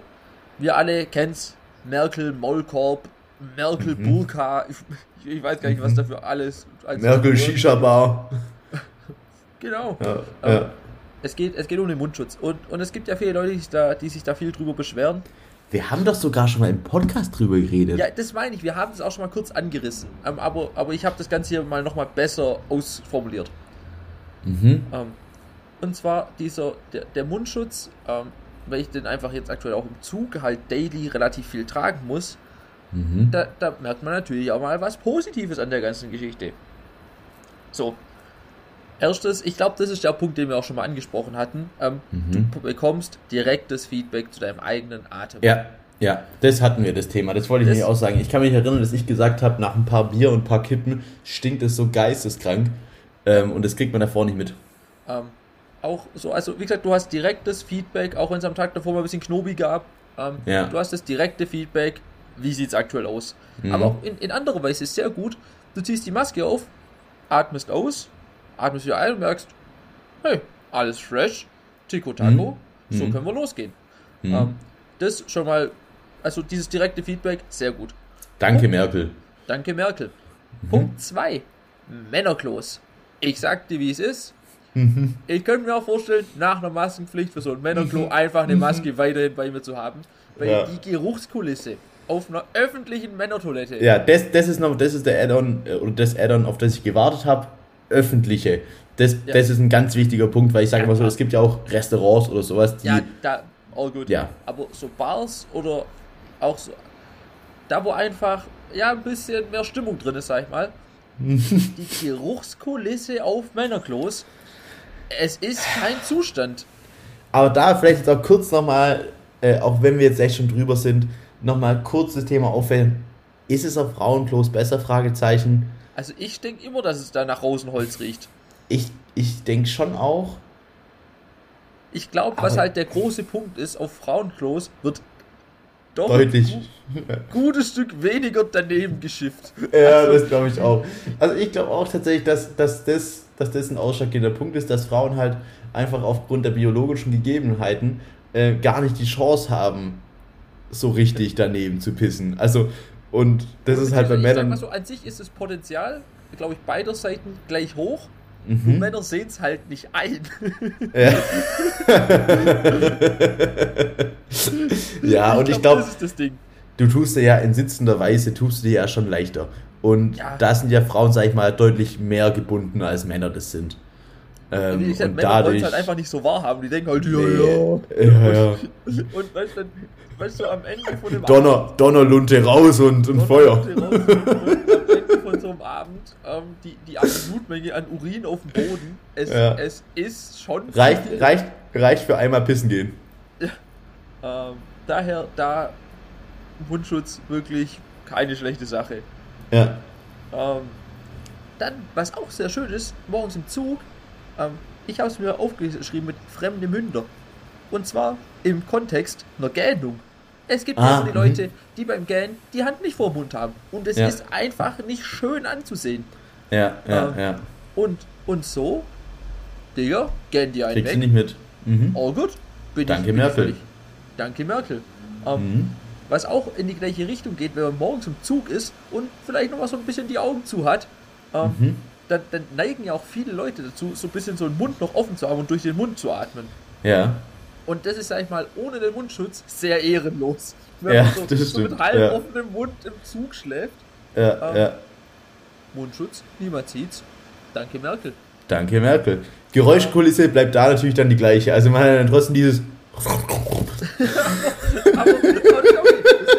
wir alle kennen's. Merkel Maulkorb, Merkel mhm. Burka, ich, ich, weiß gar nicht, was mhm. dafür alles. Merkel Shisha Bar. genau. Ja, ja. Es, geht, es geht um den Mundschutz. Und, und es gibt ja viele Leute, die sich, da, die sich da viel drüber beschweren. Wir haben doch sogar schon mal im Podcast drüber geredet. Ja, das meine ich. Wir haben es auch schon mal kurz angerissen. Ähm, aber, aber ich habe das Ganze hier mal nochmal besser ausformuliert. Mhm. Ähm, und zwar dieser, der, der Mundschutz, ähm, weil ich den einfach jetzt aktuell auch im Zug halt daily relativ viel tragen muss, Mhm. da, da merkt man natürlich auch mal was Positives an der ganzen Geschichte. So. Erstes, ich glaube, das ist der Punkt, den wir auch schon mal angesprochen hatten. Ähm, Mhm. Du bekommst direktes Feedback zu deinem eigenen Atem. Ja, ja, das hatten wir, das Thema. Das wollte ich Das- auch sagen. Ich kann mich erinnern, dass ich gesagt habe, nach ein paar Bier und ein paar Kippen stinkt es so geisteskrank. Ähm, und das kriegt man davor nicht mit. Ähm, auch so, also wie gesagt, du hast direktes Feedback, auch wenn es am Tag davor mal ein bisschen Knobi gab. Ähm, Ja. Du hast das direkte Feedback, wie sieht es aktuell aus. Mhm. Aber auch in, in anderer Weise ist sehr gut. Du ziehst die Maske auf, atmest aus, atmest wieder ein und merkst, hey, alles fresh, Tico Taco, Mhm. so Mhm. können wir losgehen. Mhm. Ähm, das schon mal, also dieses direkte Feedback, sehr gut. Danke, Merkel. Danke Merkel. Mhm. Punkt 2. Männerklos. Ich sag dir, wie es ist. Mhm. Ich könnte mir auch vorstellen, nach einer Maskenpflicht für so ein Männerklo einfach eine Maske weiterhin bei mir zu haben. Weil Ja. die Geruchskulisse auf einer öffentlichen Männertoilette. Ja, das, das ist noch, das ist der Add-on, äh, oder das Add-on, auf das ich gewartet habe. Öffentliche. Das, Ja. das ist ein ganz wichtiger Punkt, weil ich sage Ja, mal so, es gibt ja auch Restaurants oder sowas, die. Ja, da, all gut. Ja. Aber so Bars oder auch so, da wo einfach, ja, ein bisschen mehr Stimmung drin ist, sag ich mal. die Geruchskulisse auf Männerklos, es ist kein Zustand. Aber da vielleicht jetzt auch kurz nochmal, äh, auch wenn wir jetzt echt schon drüber sind, nochmal kurz das Thema aufwählen. Ist es auf Frauenklos besser? Fragezeichen. Also ich denke immer, dass es da nach Rosenholz riecht. Ich, ich denke schon auch. Ich glaube, was halt der große Punkt ist, auf Frauenklos wird doch Deutlich. ein gu- gutes Stück weniger daneben geschifft. Ja, Also- das glaube ich auch. Also ich glaube auch tatsächlich, dass, dass, das, dass das ein ausschlaggebender Punkt ist, dass Frauen halt einfach aufgrund der biologischen Gegebenheiten äh, gar nicht die Chance haben, so richtig daneben zu pissen. Also, und das ist halt bei ich sag Männern. mal so, an sich ist das Potenzial, glaube ich, beider Seiten gleich hoch. Und Mhm. Männer sehen es halt nicht ein. Ja, ja und ich glaube, das ist das Ding. du tust dir ja in sitzender Weise, tust du dir ja schon leichter. Und Ja. da sind ja Frauen, sag ich mal, deutlich mehr gebunden, als Männer das sind. Ähm, ich sag, und Männer wollen dadurch. es halt einfach nicht so wahrhaben. Die denken halt, ja, Nee. ja. Ja, ja. Und weißt du, dann- weißt du, am Ende von dem Donner, Donnerlunte raus und, und Donner- Feuer. raus und am Ende von so einem Abend ähm, die, die Absolutmenge an Urin auf dem Boden. Es, Ja. es ist schon Reicht, viel. reicht, reicht für einmal pissen gehen. Ähm, daher da Mundschutz wirklich keine schlechte Sache. Ja. Ähm, dann, was auch sehr schön ist, morgens im Zug, ähm, ich habe es mir aufgeschrieben mit fremde Münder. Und zwar im Kontext einer Gähnung. Es gibt Ah, ja so die mhm. Leute, die beim Gähnen die Hand nicht vor dem Mund haben. Und es Ja. ist einfach nicht schön anzusehen. Ja, ja, Ähm, ja. Und, und so, Digga, gähn die einen Kriegst weg. nicht mit. Mhm. All gut. Bin Danke, bin Merkel. völlig- Danke Merkel. Ähm, Mhm. Was auch in die gleiche Richtung geht, wenn man morgens im Zug ist und vielleicht noch mal so ein bisschen die Augen zu hat, ähm, Mhm. Dann, dann neigen ja auch viele Leute dazu, so ein bisschen so einen Mund noch offen zu haben und durch den Mund zu atmen. Ja. Und das ist, sag ich mal, ohne den Mundschutz sehr ehrenlos. Wenn Ja, man so, das so mit halb ja. offenem Mund im Zug schläft. Ja, Ähm. ja. Mundschutz, niemand sieht's. Danke Merkel. Danke, Merkel. Geräuschkulisse bleibt da natürlich dann die gleiche. Also man hat dann trotzdem dieses. Aber, aber ja okay.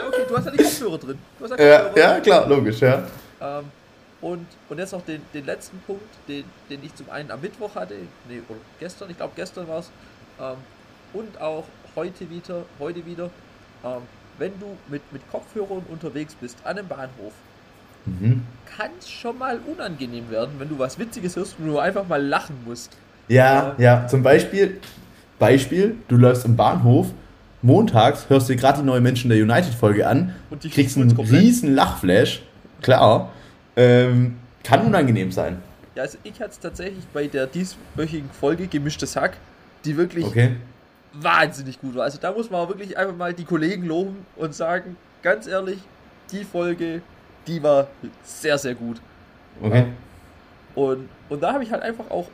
Okay. Du hast ja die Kopfhörer drin. Du hast Ja, Kopfhörer ja, klar, logisch, ja. Ähm, und, und jetzt noch den, den letzten Punkt, den, den ich zum einen am Mittwoch hatte, nee, oder gestern, ich glaube gestern war es, ähm, und auch heute wieder, heute wieder, ähm, wenn du mit, mit Kopfhörern unterwegs bist an einem Bahnhof, Mhm. kann es schon mal unangenehm werden, wenn du was Witziges hörst und du einfach mal lachen musst. Ja, ja, zum Beispiel, Beispiel, du läufst im Bahnhof, montags hörst du gerade die neue Menschen der United-Folge an, Und die kriegst einen riesen Lachflash, klar, ähm, kann unangenehm sein. Ja, also ich hatte es tatsächlich bei der dieswöchigen Folge Gemischtes Hack, die wirklich Okay? wahnsinnig gut war. Also da muss man wirklich einfach mal die Kollegen loben und sagen, ganz ehrlich, die Folge, die war sehr, sehr gut. Okay. Und, und da habe ich halt einfach auch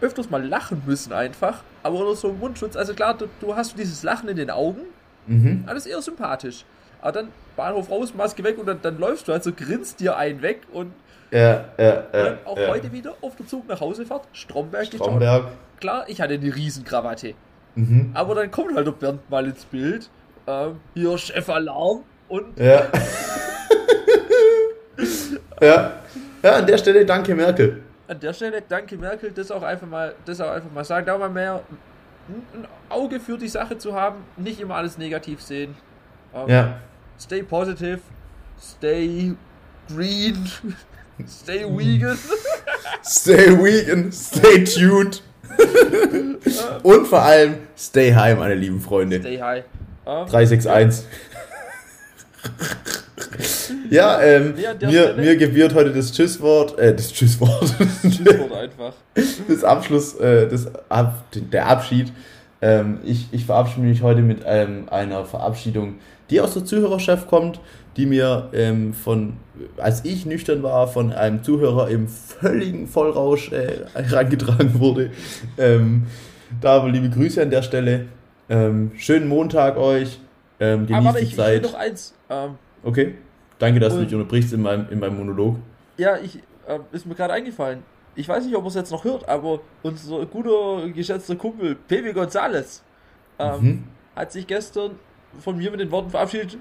öfters mal lachen müssen einfach, aber unter so einem Mundschutz. Also klar, du, du hast dieses Lachen in den Augen, Mhm. Alles eher sympathisch. Aber dann Bahnhof raus, Maske weg und dann, dann läufst du halt so, grinst dir einen weg und ja, ja, ja, auch ja. heute wieder auf der Zug nach Hause fährt, Stromberg, Stromberg. Klar, ich hatte eine Riesenkrawatte. Mhm. Aber dann kommt halt der Bernd mal ins Bild. Ähm, hier Chefalarm und. Ja. ja. Ja, an der Stelle danke Merkel. An der Stelle danke Merkel, das auch einfach mal, das auch einfach mal sagen, da mal mehr ein Auge für die Sache zu haben, nicht immer alles negativ sehen. Ähm, ja. Stay positive, stay green, stay vegan. stay vegan, stay tuned. Und vor allem, stay high, meine lieben Freunde. Stay high. Um, 361. ja, ähm, mir, mir gebührt heute das Tschüsswort, äh, das Tschüsswort. Tschüsswort einfach. Das Abschluss, äh, das Ab, der Abschied. Ähm, ich, ich verabschiede mich heute mit ähm, einer Verabschiedung, die aus der Zuhörerschaft kommt, die mir ähm, von, als ich nüchtern war, von einem Zuhörer im völligen Vollrausch äh, herangetragen wurde. Ähm, da aber liebe Grüße an der Stelle. Ähm, schönen Montag euch. Ähm, genießt aber die ich, Zeit. Ich noch eins. Ähm, okay. Danke, dass du mich unterbrichst in meinem, in meinem Monolog. Ja, ich äh, ist mir gerade eingefallen. Ich weiß nicht, ob er es jetzt noch hört, aber unser guter, geschätzter Kumpel Pepe González ähm, mhm. hat sich gestern von mir mit den Worten verabschiedet,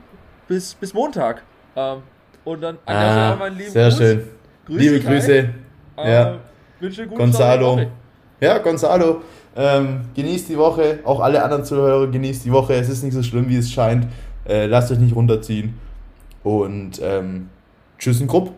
bis, bis Montag. Ähm, und dann ah, meinen lieben Sehr Gruß. schön. Grüß Liebe Grüße. Äh, ja. Wünsche gute Gonzalo. Ja, Gonzalo. Ähm, genießt die Woche. Auch alle anderen Zuhörer genießt die Woche. Es ist nicht so schlimm, wie es scheint. Äh, lasst euch nicht runterziehen. Und ähm, tschüss in Grupp.